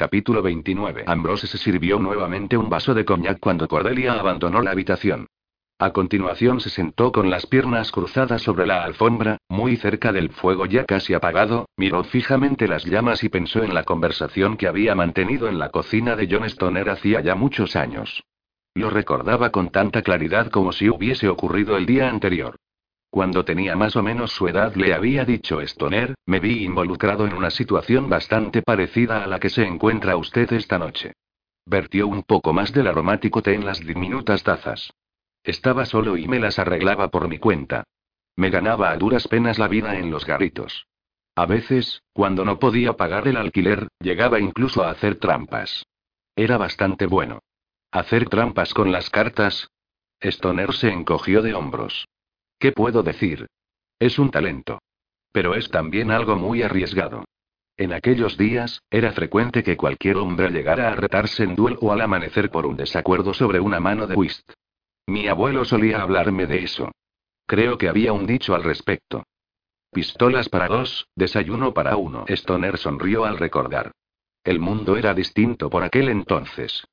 Capítulo 29. Ambrose se sirvió nuevamente un vaso de coñac cuando Cordelia abandonó la habitación. A continuación se sentó con las piernas cruzadas sobre la alfombra, muy cerca del fuego ya casi apagado, miró fijamente las llamas y pensó en la conversación que había mantenido en la cocina de John Stoner hacía ya muchos años. Lo recordaba con tanta claridad como si hubiese ocurrido el día anterior. Cuando tenía más o menos su edad le había dicho Stoner, me vi involucrado en una situación bastante parecida a la que se encuentra usted esta noche. Vertió un poco más del aromático té en las diminutas tazas. Estaba solo y me las arreglaba por mi cuenta. Me ganaba a duras penas la vida en los garritos. A veces, cuando no podía pagar el alquiler, llegaba incluso a hacer trampas. Era bastante bueno. ¿Hacer trampas con las cartas? Stoner se encogió de hombros. ¿Qué puedo decir? Es un talento. Pero es también algo muy arriesgado. En aquellos días, era frecuente que cualquier hombre llegara a retarse en duelo al amanecer por un desacuerdo sobre una mano de whist. Mi abuelo solía hablarme de eso. Creo que había un dicho al respecto. Pistolas para dos, desayuno para uno. Stoner sonrió al recordar. El mundo era distinto por aquel entonces.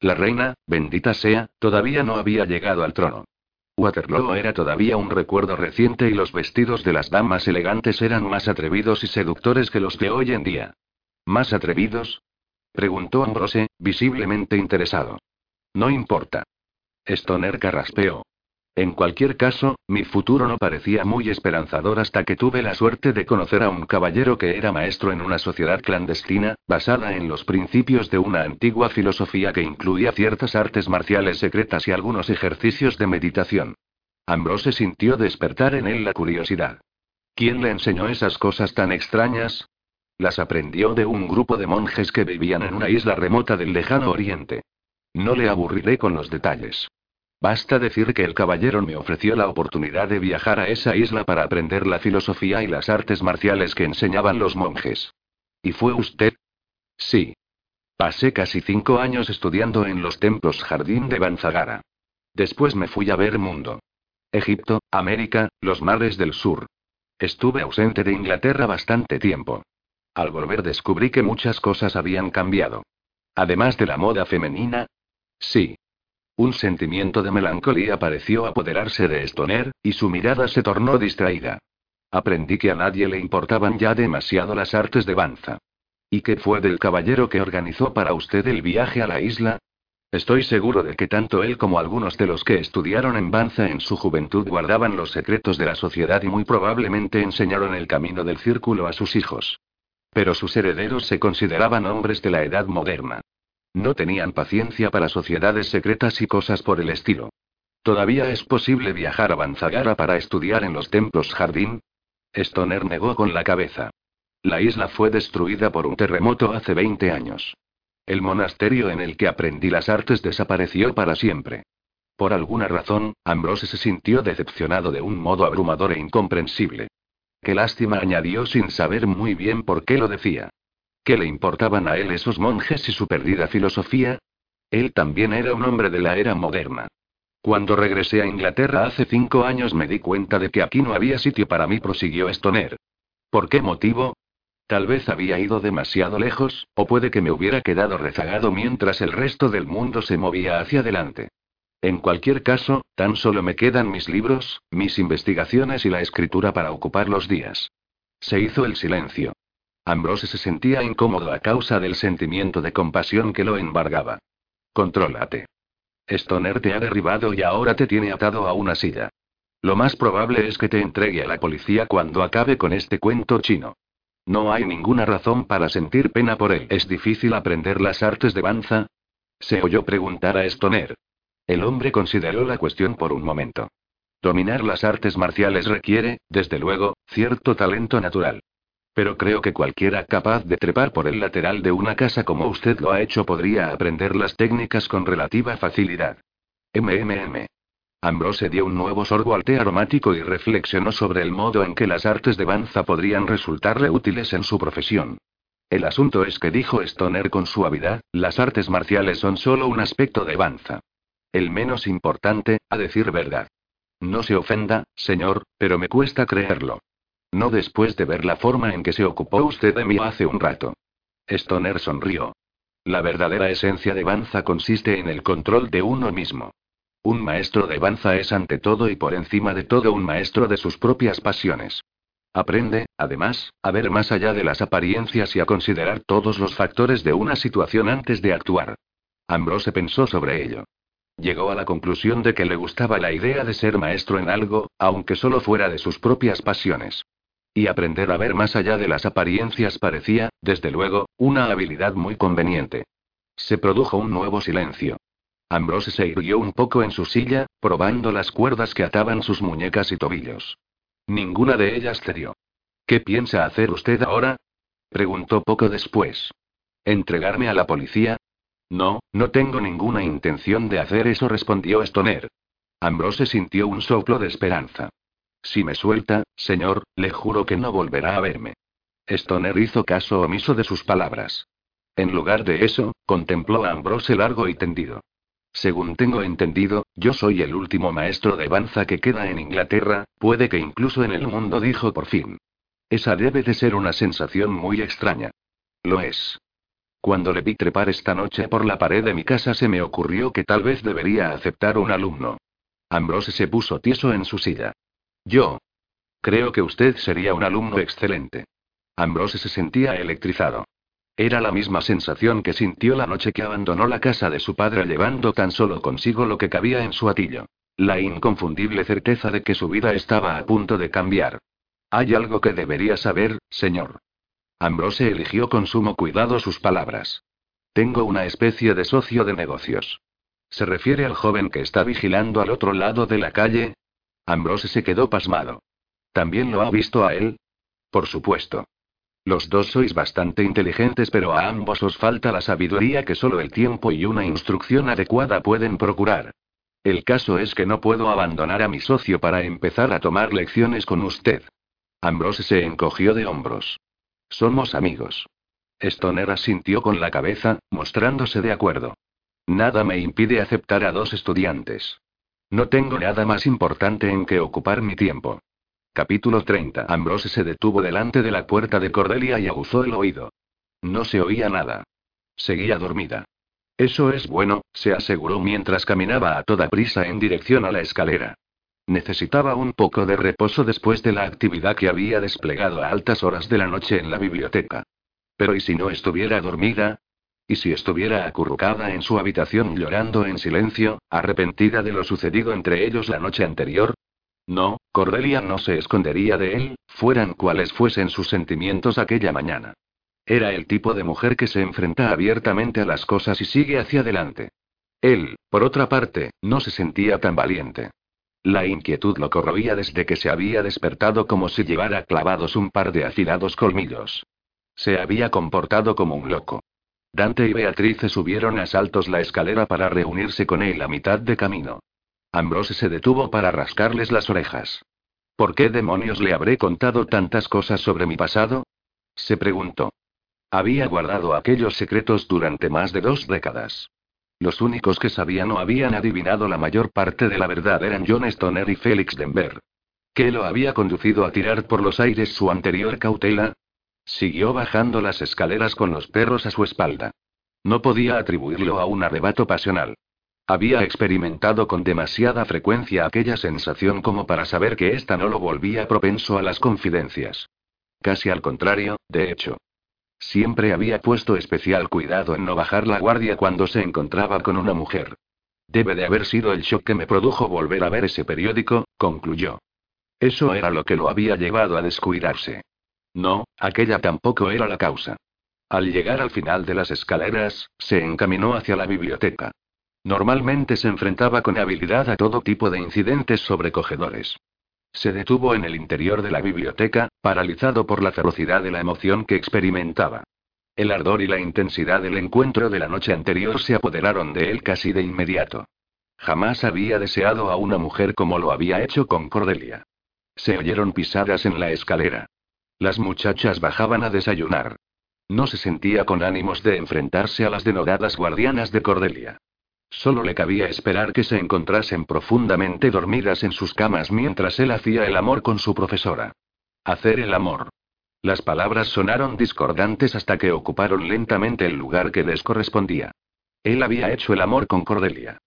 La reina, bendita sea, todavía no había llegado al trono. Waterloo era todavía un recuerdo reciente y los vestidos de las damas elegantes eran más atrevidos y seductores que los de hoy en día. ¿Más atrevidos? preguntó Ambrose, visiblemente interesado. No importa. Stoner carraspeó. En cualquier caso, mi futuro no parecía muy esperanzador hasta que tuve la suerte de conocer a un caballero que era maestro en una sociedad clandestina, basada en los principios de una antigua filosofía que incluía ciertas artes marciales secretas y algunos ejercicios de meditación. Ambrose sintió despertar en él la curiosidad. ¿Quién le enseñó esas cosas tan extrañas? Las aprendió de un grupo de monjes que vivían en una isla remota del lejano oriente. No le aburriré con los detalles. Basta decir que el caballero me ofreció la oportunidad de viajar a esa isla para aprender la filosofía y las artes marciales que enseñaban los monjes. ¿Y fue usted? Sí. Pasé casi cinco años estudiando en los templos Jardín de Banzagara. Después me fui a ver mundo. Egipto, América, los mares del sur. Estuve ausente de Inglaterra bastante tiempo. Al volver descubrí que muchas cosas habían cambiado. Además de la moda femenina. Sí, un sentimiento de melancolía pareció apoderarse de Stoner, y su mirada se tornó distraída. Aprendí que a nadie le importaban ya demasiado las artes de Banza. ¿Y qué fue del caballero que organizó para usted el viaje a la isla? Estoy seguro de que tanto él como algunos de los que estudiaron en Banza en su juventud guardaban los secretos de la sociedad y muy probablemente enseñaron el camino del círculo a sus hijos. Pero sus herederos se consideraban hombres de la edad moderna. No tenían paciencia para sociedades secretas y cosas por el estilo. ¿Todavía es posible viajar a Banzagara para estudiar en los templos jardín? Stoner negó con la cabeza. La isla fue destruida por un terremoto hace 20 años. El monasterio en el que aprendí las artes desapareció para siempre. Por alguna razón, Ambrose se sintió decepcionado de un modo abrumador e incomprensible. Qué lástima añadió sin saber muy bien por qué lo decía. ¿Qué le importaban a él esos monjes y su perdida filosofía? Él también era un hombre de la era moderna. Cuando regresé a Inglaterra hace cinco años me di cuenta de que aquí no había sitio para mí, prosiguió Stoner. ¿Por qué motivo? Tal vez había ido demasiado lejos, o puede que me hubiera quedado rezagado mientras el resto del mundo se movía hacia adelante. En cualquier caso, tan solo me quedan mis libros, mis investigaciones y la escritura para ocupar los días. Se hizo el silencio. Ambrose se sentía incómodo a causa del sentimiento de compasión que lo embargaba. Contrólate. Stoner te ha derribado y ahora te tiene atado a una silla. Lo más probable es que te entregue a la policía cuando acabe con este cuento chino. No hay ninguna razón para sentir pena por él. ¿Es difícil aprender las artes de Banza? Se oyó preguntar a Stoner. El hombre consideró la cuestión por un momento. Dominar las artes marciales requiere, desde luego, cierto talento natural. Pero creo que cualquiera capaz de trepar por el lateral de una casa como usted lo ha hecho podría aprender las técnicas con relativa facilidad. MMM. Ambrose dio un nuevo sorbo al té aromático y reflexionó sobre el modo en que las artes de Banza podrían resultarle útiles en su profesión. El asunto es que dijo Stoner con suavidad, las artes marciales son solo un aspecto de Banza. El menos importante, a decir verdad. No se ofenda, señor, pero me cuesta creerlo. No después de ver la forma en que se ocupó usted de mí hace un rato. Stoner sonrió. La verdadera esencia de danza consiste en el control de uno mismo. Un maestro de danza es ante todo y por encima de todo un maestro de sus propias pasiones. Aprende, además, a ver más allá de las apariencias y a considerar todos los factores de una situación antes de actuar. Ambrose pensó sobre ello. Llegó a la conclusión de que le gustaba la idea de ser maestro en algo, aunque solo fuera de sus propias pasiones. Y aprender a ver más allá de las apariencias parecía, desde luego, una habilidad muy conveniente. Se produjo un nuevo silencio. Ambrose se irguió un poco en su silla, probando las cuerdas que ataban sus muñecas y tobillos. Ninguna de ellas cedió. ¿Qué piensa hacer usted ahora? preguntó poco después. ¿Entregarme a la policía? No, no tengo ninguna intención de hacer eso, respondió Stoner. Ambrose sintió un soplo de esperanza. Si me suelta, señor, le juro que no volverá a verme. Stoner hizo caso omiso de sus palabras. En lugar de eso, contempló a Ambrose largo y tendido. Según tengo entendido, yo soy el último maestro de danza que queda en Inglaterra, puede que incluso en el mundo, dijo por fin. Esa debe de ser una sensación muy extraña. Lo es. Cuando le vi trepar esta noche por la pared de mi casa se me ocurrió que tal vez debería aceptar un alumno. Ambrose se puso tieso en su silla. Yo. Creo que usted sería un alumno excelente. Ambrose se sentía electrizado. Era la misma sensación que sintió la noche que abandonó la casa de su padre llevando tan solo consigo lo que cabía en su atillo. La inconfundible certeza de que su vida estaba a punto de cambiar. Hay algo que debería saber, señor. Ambrose eligió con sumo cuidado sus palabras. Tengo una especie de socio de negocios. ¿Se refiere al joven que está vigilando al otro lado de la calle? Ambrose se quedó pasmado. ¿También lo ha visto a él? Por supuesto. Los dos sois bastante inteligentes, pero a ambos os falta la sabiduría que solo el tiempo y una instrucción adecuada pueden procurar. El caso es que no puedo abandonar a mi socio para empezar a tomar lecciones con usted. Ambrose se encogió de hombros. Somos amigos. Stoner asintió con la cabeza, mostrándose de acuerdo. Nada me impide aceptar a dos estudiantes. No tengo nada más importante en que ocupar mi tiempo. Capítulo 30. Ambrose se detuvo delante de la puerta de Cordelia y aguzó el oído. No se oía nada. Seguía dormida. Eso es bueno, se aseguró mientras caminaba a toda prisa en dirección a la escalera. Necesitaba un poco de reposo después de la actividad que había desplegado a altas horas de la noche en la biblioteca. Pero ¿y si no estuviera dormida? ¿Y si estuviera acurrucada en su habitación llorando en silencio, arrepentida de lo sucedido entre ellos la noche anterior? No, Cordelia no se escondería de él, fueran cuales fuesen sus sentimientos aquella mañana. Era el tipo de mujer que se enfrenta abiertamente a las cosas y sigue hacia adelante. Él, por otra parte, no se sentía tan valiente. La inquietud lo corroía desde que se había despertado como si llevara clavados un par de afilados colmillos. Se había comportado como un loco. Dante y Beatrice subieron a saltos la escalera para reunirse con él a mitad de camino. Ambrose se detuvo para rascarles las orejas. ¿Por qué demonios le habré contado tantas cosas sobre mi pasado? se preguntó. Había guardado aquellos secretos durante más de dos décadas. Los únicos que sabían o habían adivinado la mayor parte de la verdad eran John Stoner y Félix Denver. ¿Qué lo había conducido a tirar por los aires su anterior cautela? Siguió bajando las escaleras con los perros a su espalda. No podía atribuirlo a un arrebato pasional. Había experimentado con demasiada frecuencia aquella sensación como para saber que ésta no lo volvía propenso a las confidencias. Casi al contrario, de hecho. Siempre había puesto especial cuidado en no bajar la guardia cuando se encontraba con una mujer. Debe de haber sido el shock que me produjo volver a ver ese periódico, concluyó. Eso era lo que lo había llevado a descuidarse. No, aquella tampoco era la causa. Al llegar al final de las escaleras, se encaminó hacia la biblioteca. Normalmente se enfrentaba con habilidad a todo tipo de incidentes sobrecogedores. Se detuvo en el interior de la biblioteca, paralizado por la ferocidad de la emoción que experimentaba. El ardor y la intensidad del encuentro de la noche anterior se apoderaron de él casi de inmediato. Jamás había deseado a una mujer como lo había hecho con Cordelia. Se oyeron pisadas en la escalera. Las muchachas bajaban a desayunar. No se sentía con ánimos de enfrentarse a las denodadas guardianas de Cordelia. Solo le cabía esperar que se encontrasen profundamente dormidas en sus camas mientras él hacía el amor con su profesora. Hacer el amor. Las palabras sonaron discordantes hasta que ocuparon lentamente el lugar que les correspondía. Él había hecho el amor con Cordelia.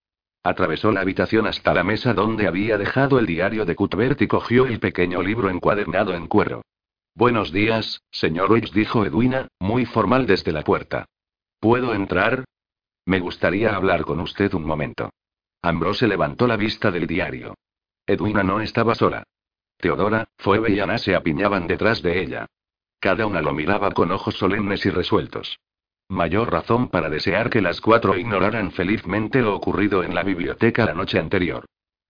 Atravesó la habitación hasta la mesa donde había dejado el diario de Cuthbert y cogió el pequeño libro encuadernado en cuero. Buenos días, señor Weiss, dijo Edwina, muy formal desde la puerta. ¿Puedo entrar? Me gustaría hablar con usted un momento. Ambrose levantó la vista del diario. Edwina no estaba sola. Teodora, Phoebe y Ana se apiñaban detrás de ella. Cada una lo miraba con ojos solemnes y resueltos. Mayor razón para desear que las cuatro ignoraran felizmente lo ocurrido en la biblioteca la noche anterior.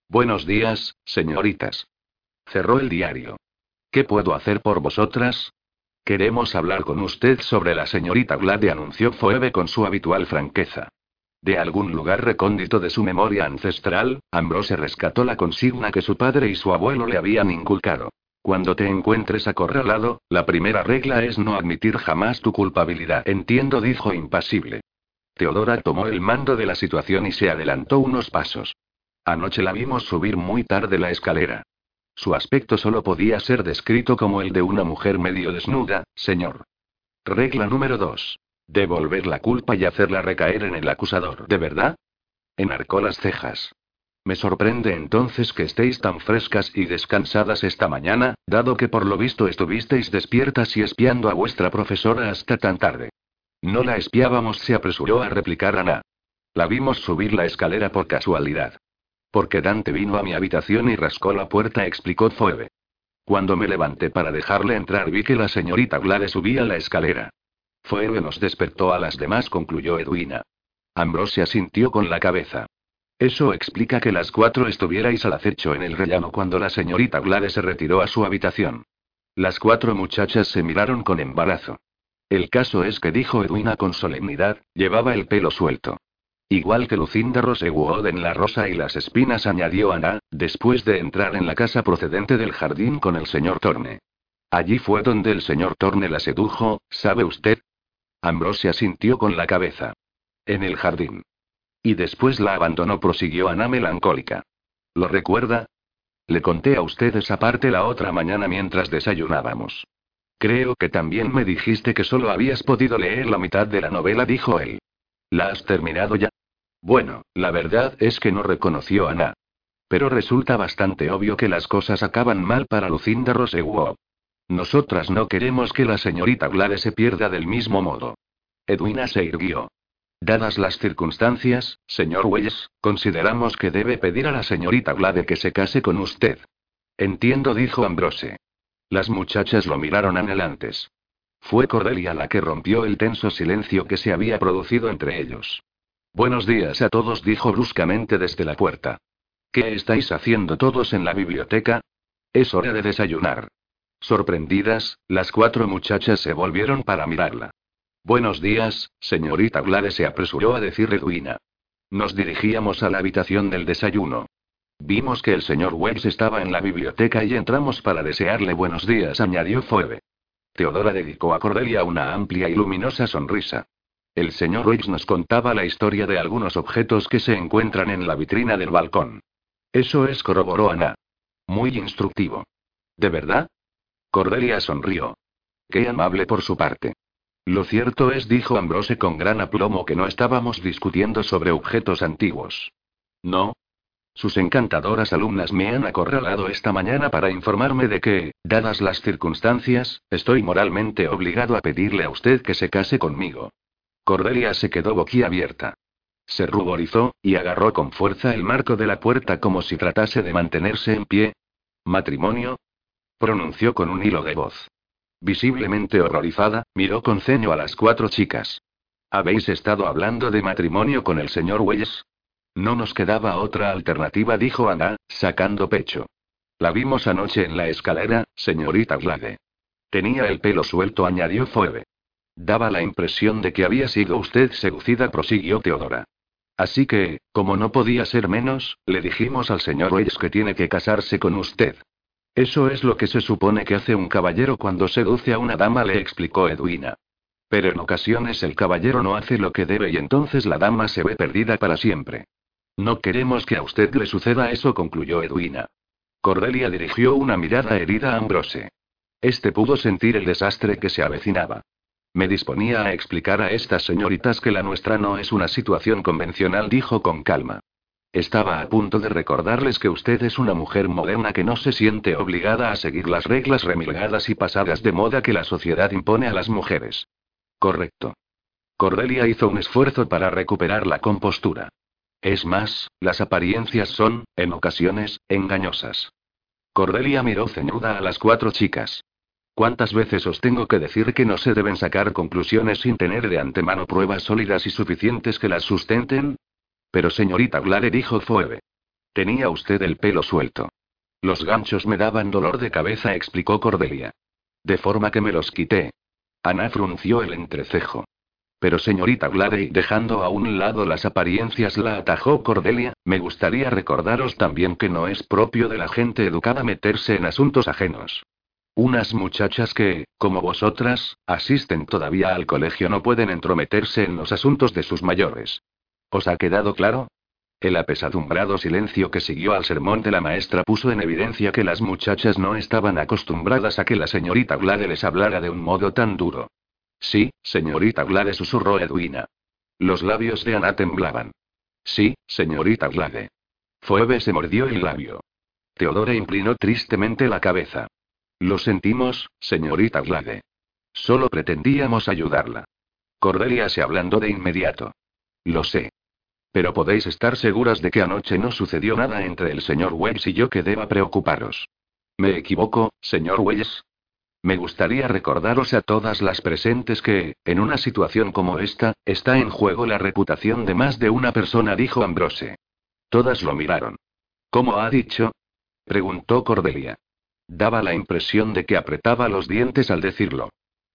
Buenos días, señoritas. Cerró el diario. ¿Qué puedo hacer por vosotras? Queremos hablar con usted sobre la señorita Glade, anunció Phoebe con su habitual franqueza. De algún lugar recóndito de su memoria ancestral, Ambrose rescató la consigna que su padre y su abuelo le habían inculcado. Cuando te encuentres acorralado, la primera regla es no admitir jamás tu culpabilidad. Entiendo, dijo impasible. Teodora tomó el mando de la situación y se adelantó unos pasos. Anoche la vimos subir muy tarde la escalera. Su aspecto solo podía ser descrito como el de una mujer medio desnuda, señor. Regla número 2. Devolver la culpa y hacerla recaer en el acusador. ¿De verdad? Enarcó las cejas. Me sorprende entonces que estéis tan frescas y descansadas esta mañana, dado que por lo visto estuvisteis despiertas y espiando a vuestra profesora hasta tan tarde. No la espiábamos, se apresuró a replicar Ana. La vimos subir la escalera por casualidad. Porque Dante vino a mi habitación y rascó la puerta, explicó Phoebe. Cuando me levanté para dejarle entrar vi que la señorita Glade subía la escalera. Phoebe nos despertó a las demás, concluyó Edwina. Ambrosia sintió con la cabeza. Eso explica que las cuatro estuvierais al acecho en el rellano cuando la señorita Glade se retiró a su habitación. Las cuatro muchachas se miraron con embarazo. El caso es que dijo Edwina con solemnidad, llevaba el pelo suelto. Igual que Lucinda Rosewood en la rosa y las espinas, añadió Ana, después de entrar en la casa procedente del jardín con el señor Torne. Allí fue donde el señor Torne la sedujo, ¿sabe usted? Ambrosia sintió con la cabeza. En el jardín. Y después la abandonó, prosiguió Ana melancólica. ¿Lo recuerda? Le conté a usted esa parte la otra mañana mientras desayunábamos. Creo que también me dijiste que solo habías podido leer la mitad de la novela, dijo él. ¿La has terminado ya? Bueno, la verdad es que no reconoció a Ana. Pero resulta bastante obvio que las cosas acaban mal para Lucinda Rosewood. Nosotras no queremos que la señorita Glade se pierda del mismo modo. Edwina se irguió. Dadas las circunstancias, señor Welles, consideramos que debe pedir a la señorita Glade que se case con usted. Entiendo, dijo Ambrose. Las muchachas lo miraron anhelantes. Fue Cordelia la que rompió el tenso silencio que se había producido entre ellos. Buenos días a todos, dijo bruscamente desde la puerta. ¿Qué estáis haciendo todos en la biblioteca? Es hora de desayunar. Sorprendidas, las cuatro muchachas se volvieron para mirarla. Buenos días, señorita Glade se apresuró a decir Edwina. Nos dirigíamos a la habitación del desayuno. Vimos que el señor Wells estaba en la biblioteca y entramos para desearle buenos días, añadió Phoebe. Teodora dedicó a Cordelia una amplia y luminosa sonrisa. El señor Wells nos contaba la historia de algunos objetos que se encuentran en la vitrina del balcón. Eso es, corroboró Ana. Muy instructivo. ¿De verdad? Cordelia sonrió. Qué amable por su parte. Lo cierto es, dijo Ambrose con gran aplomo, que no estábamos discutiendo sobre objetos antiguos. No. Sus encantadoras alumnas me han acorralado esta mañana para informarme de que, dadas las circunstancias, estoy moralmente obligado a pedirle a usted que se case conmigo. Cordelia se quedó boquiabierta. Se ruborizó, y agarró con fuerza el marco de la puerta como si tratase de mantenerse en pie. ¿Matrimonio? pronunció con un hilo de voz. Visiblemente horrorizada, miró con ceño a las cuatro chicas. ¿Habéis estado hablando de matrimonio con el señor Welles? No nos quedaba otra alternativa, dijo Ana, sacando pecho. La vimos anoche en la escalera, señorita Glade. Tenía el pelo suelto, añadió Phoebe. Daba la impresión de que había sido usted seducida, prosiguió Teodora. Así que, como no podía ser menos, le dijimos al señor Welles que tiene que casarse con usted. Eso es lo que se supone que hace un caballero cuando seduce a una dama, le explicó Edwina. Pero en ocasiones el caballero no hace lo que debe y entonces la dama se ve perdida para siempre. No queremos que a usted le suceda eso, concluyó Edwina. Cordelia dirigió una mirada herida a Ambrose. Este pudo sentir el desastre que se avecinaba. Me disponía a explicar a estas señoritas que la nuestra no es una situación convencional, dijo con calma. Estaba a punto de recordarles que usted es una mujer moderna que no se siente obligada a seguir las reglas remilgadas y pasadas de moda que la sociedad impone a las mujeres. Correcto. Cordelia hizo un esfuerzo para recuperar la compostura. Es más, las apariencias son, en ocasiones, engañosas. Cordelia miró ceñuda a las cuatro chicas. ¿Cuántas veces os tengo que decir que no se deben sacar conclusiones sin tener de antemano pruebas sólidas y suficientes que las sustenten? Pero señorita Glare dijo Phoebe. Tenía usted el pelo suelto. Los ganchos me daban dolor de cabeza, explicó Cordelia. De forma que me los quité. Ana frunció el entrecejo. Pero señorita Glade, dejando a un lado las apariencias, la atajó Cordelia, me gustaría recordaros también que no es propio de la gente educada meterse en asuntos ajenos. Unas muchachas que, como vosotras, asisten todavía al colegio no pueden entrometerse en los asuntos de sus mayores. ¿Os ha quedado claro? El apesadumbrado silencio que siguió al sermón de la maestra puso en evidencia que las muchachas no estaban acostumbradas a que la señorita Glade les hablara de un modo tan duro. Sí, señorita Glade, susurró Edwina. Los labios de Ana temblaban. Sí, señorita Glade. Phoebe se mordió el labio. Teodora inclinó tristemente la cabeza. Lo sentimos, señorita Glade. Solo pretendíamos ayudarla. Cordelia se ablandó de inmediato. Lo sé. Pero podéis estar seguras de que anoche no sucedió nada entre el señor Wells y yo que deba preocuparos. ¿Me equivoco, señor Wells? Me gustaría recordaros a todas las presentes que, en una situación como esta, está en juego la reputación de más de una persona, dijo Ambrose. Todas lo miraron. ¿Cómo ha dicho? preguntó Cordelia. Daba la impresión de que apretaba los dientes al decirlo.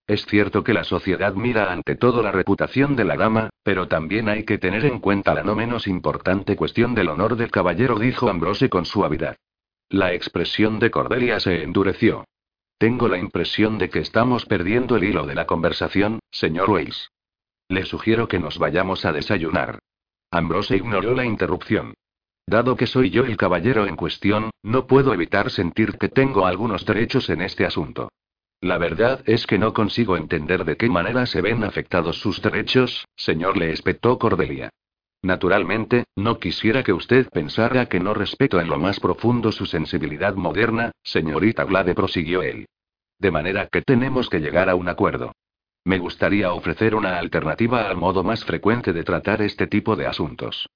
Es cierto que la sociedad mira ante todo la reputación de la dama, pero también hay que tener en cuenta la no menos importante cuestión del honor del caballero, dijo Ambrose con suavidad. La expresión de Cordelia se endureció. Tengo la impresión de que estamos perdiendo el hilo de la conversación, señor Weiss. Le sugiero que nos vayamos a desayunar. Ambrose ignoró la interrupción. Dado que soy yo el caballero en cuestión, no puedo evitar sentir que tengo algunos derechos en este asunto. La verdad es que no consigo entender de qué manera se ven afectados sus derechos, señor, le espetó Cordelia. Naturalmente, no quisiera que usted pensara que no respeto en lo más profundo su sensibilidad moderna, señorita Glade prosiguió él. De manera que tenemos que llegar a un acuerdo. Me gustaría ofrecer una alternativa al modo más frecuente de tratar este tipo de asuntos.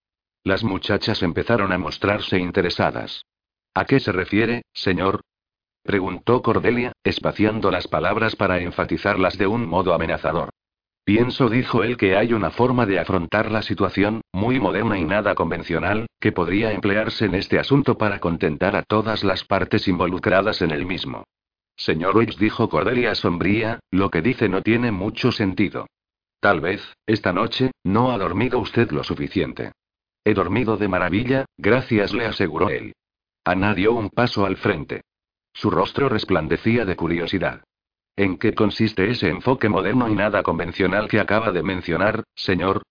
Las muchachas empezaron a mostrarse interesadas. ¿A qué se refiere, señor? preguntó Cordelia, espaciando las palabras para enfatizarlas de un modo amenazador. Pienso, dijo él, que hay una forma de afrontar la situación, muy moderna y nada convencional, que podría emplearse en este asunto para contentar a todas las partes involucradas en el mismo. Señor Weiss, dijo Cordelia sombría, lo que dice no tiene mucho sentido. Tal vez, esta noche, no ha dormido usted lo suficiente. He dormido de maravilla, gracias, le aseguró él. Ana dio un paso al frente. Su rostro resplandecía de curiosidad. ¿En qué consiste ese enfoque moderno y nada convencional que acaba de mencionar, señor?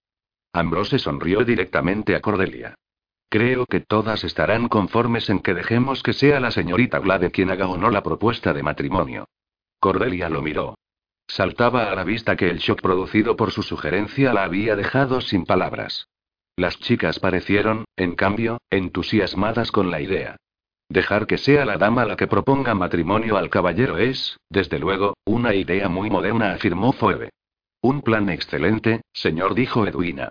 Ambrose sonrió directamente a Cordelia. Creo que todas estarán conformes en que dejemos que sea la señorita Glade quien haga o no la propuesta de matrimonio. Cordelia lo miró. Saltaba a la vista que el shock producido por su sugerencia la había dejado sin palabras. Las chicas parecieron, en cambio, entusiasmadas con la idea. Dejar que sea la dama la que proponga matrimonio al caballero es, desde luego, una idea muy moderna, afirmó Phoebe. Un plan excelente, señor, dijo Edwina.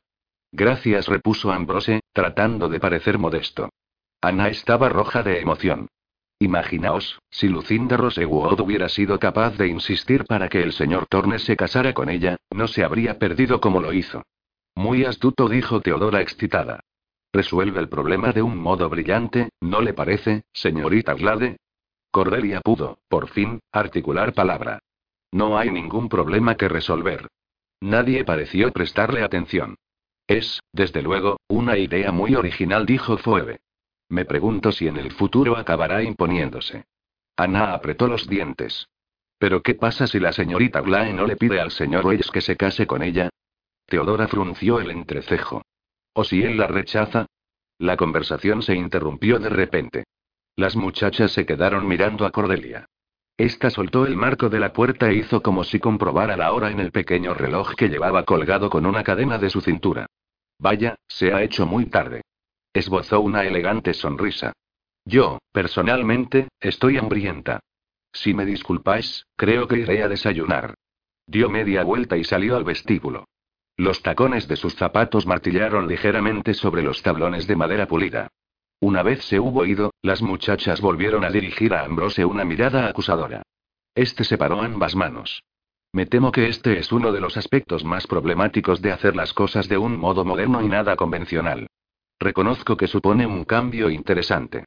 Gracias, repuso Ambrose, tratando de parecer modesto. Ana estaba roja de emoción. Imaginaos, si Lucinda Rosewood hubiera sido capaz de insistir para que el señor Tornes se casara con ella, no se habría perdido como lo hizo. Muy astuto, dijo Teodora excitada. Resuelve el problema de un modo brillante, ¿no le parece, señorita Glade? Cordelia pudo, por fin, articular palabra. No hay ningún problema que resolver. Nadie pareció prestarle atención. Es, desde luego, una idea muy original, dijo Phoebe. Me pregunto si en el futuro acabará imponiéndose. Ana apretó los dientes. ¿Pero qué pasa si la señorita Glae no le pide al señor Weiss que se case con ella? Teodora frunció el entrecejo. ¿O si él la rechaza? La conversación se interrumpió de repente. Las muchachas se quedaron mirando a Cordelia. Esta soltó el marco de la puerta e hizo como si comprobara la hora en el pequeño reloj que llevaba colgado con una cadena de su cintura. Vaya, se ha hecho muy tarde. Esbozó una elegante sonrisa. Yo, personalmente, estoy hambrienta. Si me disculpáis, creo que iré a desayunar. Dio media vuelta y salió al vestíbulo. Los tacones de sus zapatos martillaron ligeramente sobre los tablones de madera pulida. Una vez se hubo ido, las muchachas volvieron a dirigir a Ambrose una mirada acusadora. Este separó ambas manos. Me temo que este es uno de los aspectos más problemáticos de hacer las cosas de un modo moderno y nada convencional. Reconozco que supone un cambio interesante.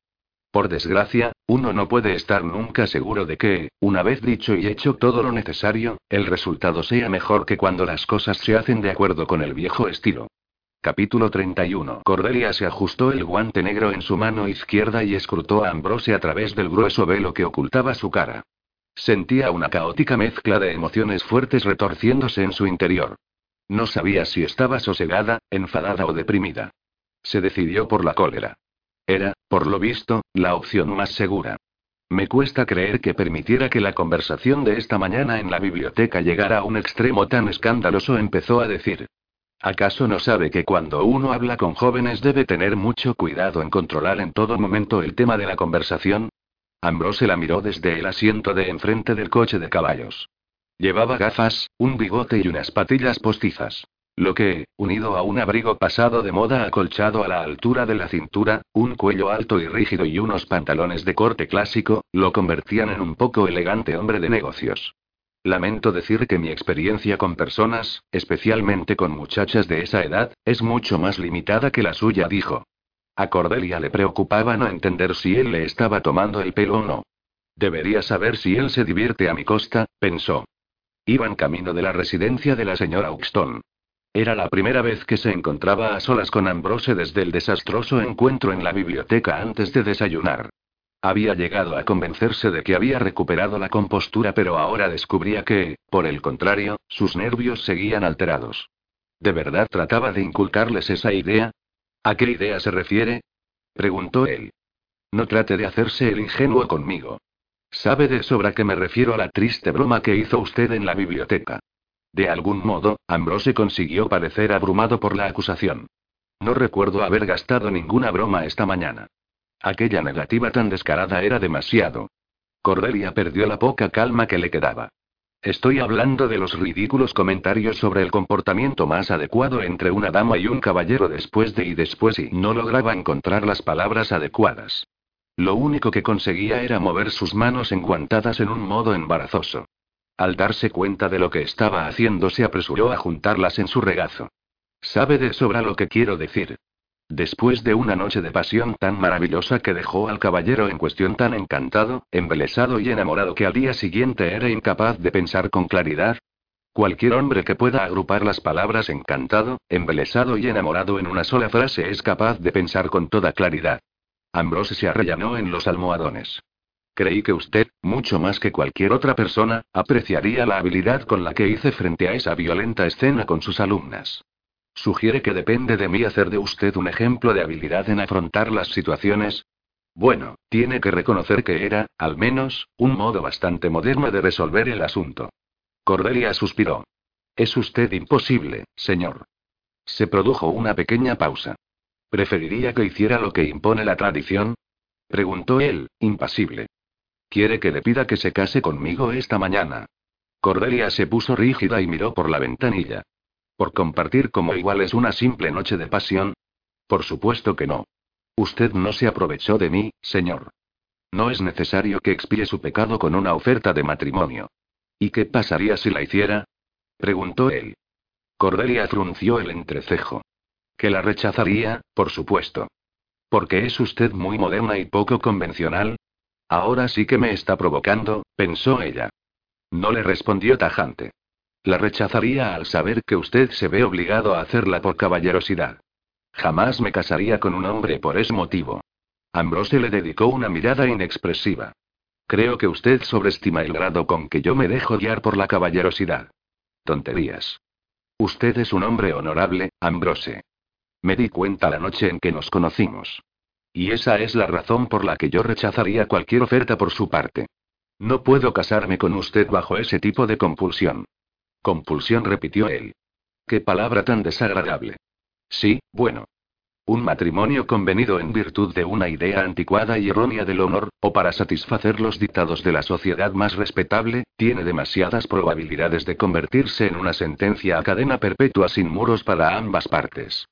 Por desgracia, uno no puede estar nunca seguro de que, una vez dicho y hecho todo lo necesario, el resultado sea mejor que cuando las cosas se hacen de acuerdo con el viejo estilo. Capítulo 31. Cordelia se ajustó el guante negro en su mano izquierda y escrutó a Ambrose a través del grueso velo que ocultaba su cara. Sentía una caótica mezcla de emociones fuertes retorciéndose en su interior. No sabía si estaba sosegada, enfadada o deprimida. Se decidió por la cólera. Era, por lo visto, la opción más segura. Me cuesta creer que permitiera que la conversación de esta mañana en la biblioteca llegara a un extremo tan escandaloso, empezó a decir. ¿Acaso no sabe que cuando uno habla con jóvenes debe tener mucho cuidado en controlar en todo momento el tema de la conversación? Ambrose la miró desde el asiento de enfrente del coche de caballos. Llevaba gafas, un bigote y unas patillas postizas. Lo que, unido a un abrigo pasado de moda acolchado a la altura de la cintura, un cuello alto y rígido y unos pantalones de corte clásico, lo convertían en un poco elegante hombre de negocios. Lamento decir que mi experiencia con personas, especialmente con muchachas de esa edad, es mucho más limitada que la suya, dijo. A Cordelia le preocupaba no entender si él le estaba tomando el pelo o no. Debería saber si él se divierte a mi costa, pensó. Iban camino de la residencia de la señora Uxton. Era la primera vez que se encontraba a solas con Ambrose desde el desastroso encuentro en la biblioteca antes de desayunar. Había llegado a convencerse de que había recuperado la compostura, pero ahora descubría que, por el contrario, sus nervios seguían alterados. ¿De verdad trataba de inculcarles esa idea? ¿A qué idea se refiere? preguntó él. No trate de hacerse el ingenuo conmigo. Sabe de sobra que me refiero a la triste broma que hizo usted en la biblioteca. De algún modo, Ambrose consiguió parecer abrumado por la acusación. No recuerdo haber gastado ninguna broma esta mañana. Aquella negativa tan descarada era demasiado. Cordelia perdió la poca calma que le quedaba. Estoy hablando de los ridículos comentarios sobre el comportamiento más adecuado entre una dama y un caballero después de y después y no lograba encontrar las palabras adecuadas. Lo único que conseguía era mover sus manos enguantadas en un modo embarazoso. Al darse cuenta de lo que estaba haciendo se apresuró a juntarlas en su regazo. Sabe de sobra lo que quiero decir. Después de una noche de pasión tan maravillosa que dejó al caballero en cuestión tan encantado, embelesado y enamorado que al día siguiente era incapaz de pensar con claridad, cualquier hombre que pueda agrupar las palabras encantado, embelesado y enamorado en una sola frase es capaz de pensar con toda claridad. Ambrose se arrellanó en los almohadones. Creí que usted, mucho más que cualquier otra persona, apreciaría la habilidad con la que hice frente a esa violenta escena con sus alumnas. ¿Sugiere que depende de mí hacer de usted un ejemplo de habilidad en afrontar las situaciones? Bueno, tiene que reconocer que era, al menos, un modo bastante moderno de resolver el asunto. Cordelia suspiró. Es usted imposible, señor. Se produjo una pequeña pausa. ¿Preferiría que hiciera lo que impone la tradición? Preguntó él, impasible. ¿Quiere que le pida que se case conmigo esta mañana? Cordelia se puso rígida y miró por la ventanilla. ¿Por compartir como iguales una simple noche de pasión? Por supuesto que no. Usted no se aprovechó de mí, señor. No es necesario que expíe su pecado con una oferta de matrimonio. ¿Y qué pasaría si la hiciera? preguntó él. Cordelia frunció el entrecejo. Que la rechazaría, por supuesto. Porque es usted muy moderna y poco convencional. Ahora sí que me está provocando, pensó ella. No le respondió tajante. La rechazaría al saber que usted se ve obligado a hacerla por caballerosidad. Jamás me casaría con un hombre por ese motivo. Ambrose le dedicó una mirada inexpresiva. Creo que usted sobreestima el grado con que yo me dejo guiar por la caballerosidad. Tonterías. Usted es un hombre honorable, Ambrose. Me di cuenta la noche en que nos conocimos. Y esa es la razón por la que yo rechazaría cualquier oferta por su parte. No puedo casarme con usted bajo ese tipo de compulsión. Compulsión, repitió él. Qué palabra tan desagradable. Sí, bueno. Un matrimonio convenido en virtud de una idea anticuada y errónea del honor, o para satisfacer los dictados de la sociedad más respetable, tiene demasiadas probabilidades de convertirse en una sentencia a cadena perpetua sin muros para ambas partes.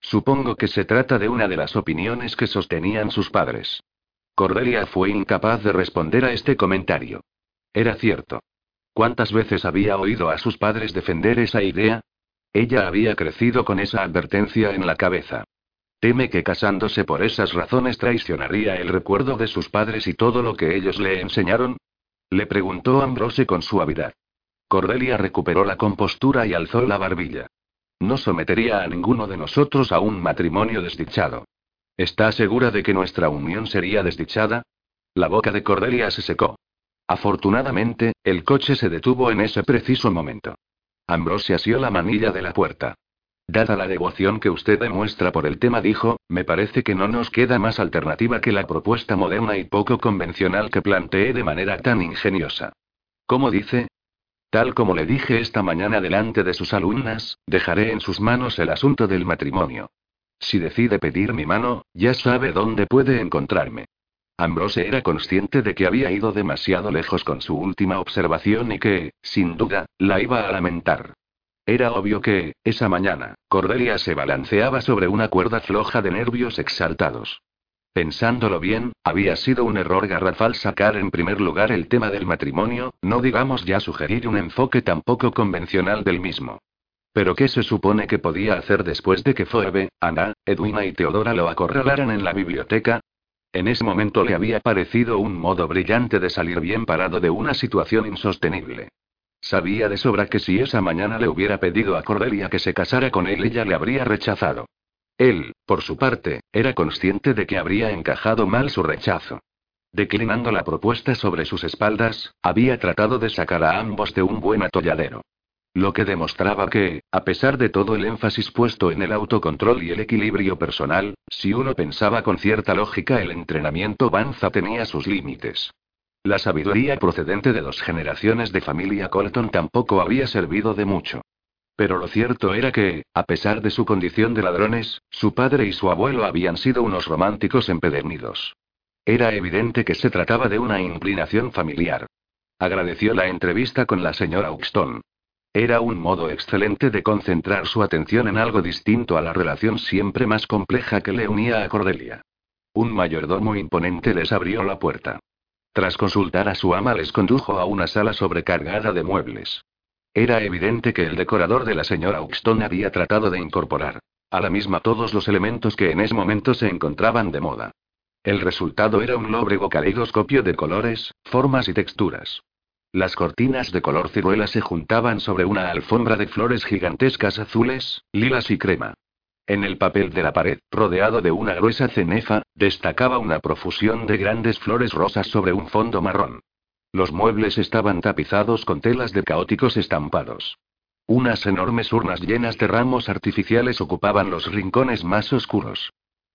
Supongo que se trata de una de las opiniones que sostenían sus padres. Cordelia fue incapaz de responder a este comentario. Era cierto. ¿Cuántas veces había oído a sus padres defender esa idea? Ella había crecido con esa advertencia en la cabeza. Teme que casándose por esas razones traicionaría el recuerdo de sus padres y todo lo que ellos le enseñaron. Le preguntó Ambrose con suavidad. Cordelia recuperó la compostura y alzó la barbilla. No sometería a ninguno de nosotros a un matrimonio desdichado. ¿Está segura de que nuestra unión sería desdichada? La boca de Cordelia se secó. Afortunadamente, el coche se detuvo en ese preciso momento. Ambrose asió la manilla de la puerta. Dada la devoción que usted demuestra por el tema, dijo, me parece que no nos queda más alternativa que la propuesta moderna y poco convencional que planteé de manera tan ingeniosa. ¿Cómo dice? Tal como le dije esta mañana delante de sus alumnas, dejaré en sus manos el asunto del matrimonio. Si decide pedir mi mano, ya sabe dónde puede encontrarme. Ambrose era consciente de que había ido demasiado lejos con su última observación y que, sin duda, la iba a lamentar. Era obvio que, esa mañana, Cordelia se balanceaba sobre una cuerda floja de nervios exaltados. Pensándolo bien, había sido un error garrafal sacar en primer lugar el tema del matrimonio, no digamos ya sugerir un enfoque tan poco convencional del mismo. Pero ¿qué se supone que podía hacer después de que Phoebe, Ana, Edwina y Teodora lo acorralaran en la biblioteca? En ese momento le había parecido un modo brillante de salir bien parado de una situación insostenible. Sabía de sobra que si esa mañana le hubiera pedido a Cordelia que se casara con él, ella le habría rechazado. Él, por su parte, era consciente de que habría encajado mal su rechazo. Declinando la propuesta sobre sus espaldas, había tratado de sacar a ambos de un buen atolladero. Lo que demostraba que, a pesar de todo el énfasis puesto en el autocontrol y el equilibrio personal, si uno pensaba con cierta lógica el entrenamiento Banza tenía sus límites. La sabiduría procedente de dos generaciones de familia Colton tampoco había servido de mucho. Pero lo cierto era que, a pesar de su condición de ladrones, su padre y su abuelo habían sido unos románticos empedernidos. Era evidente que se trataba de una inclinación familiar. Agradeció la entrevista con la señora Uxton. Era un modo excelente de concentrar su atención en algo distinto a la relación siempre más compleja que le unía a Cordelia. Un mayordomo imponente les abrió la puerta. Tras consultar a su ama les condujo a una sala sobrecargada de muebles. Era evidente que el decorador de la señora Uxton había tratado de incorporar a la misma todos los elementos que en ese momento se encontraban de moda. El resultado era un lóbrego caleidoscopio de colores, formas y texturas. Las cortinas de color ciruela se juntaban sobre una alfombra de flores gigantescas azules, lilas y crema. En el papel de la pared, rodeado de una gruesa cenefa, destacaba una profusión de grandes flores rosas sobre un fondo marrón. Los muebles estaban tapizados con telas de caóticos estampados. Unas enormes urnas llenas de ramos artificiales ocupaban los rincones más oscuros.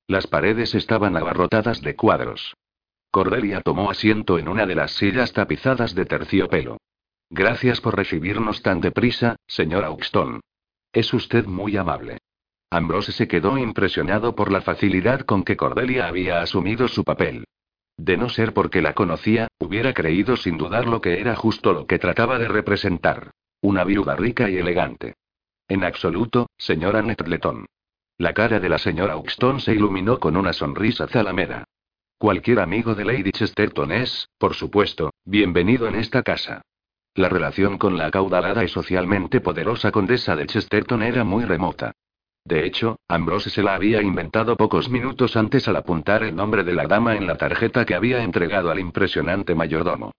Las paredes estaban abarrotadas de cuadros. Cordelia tomó asiento en una de las sillas tapizadas de terciopelo. Gracias por recibirnos tan deprisa, señora Uxton. Es usted muy amable. Ambrose se quedó impresionado por la facilidad con que Cordelia había asumido su papel. De no ser porque la conocía, hubiera creído sin dudar lo que era justo lo que trataba de representar. Una viuda rica y elegante. En absoluto, señora Netleton. La cara de la señora Uxton se iluminó con una sonrisa zalamera. Cualquier amigo de Lady Chesterton es, por supuesto, bienvenido en esta casa. La relación con la acaudalada y socialmente poderosa condesa de Chesterton era muy remota. De hecho, Ambrose se la había inventado pocos minutos antes al apuntar el nombre de la dama en la tarjeta que había entregado al impresionante mayordomo.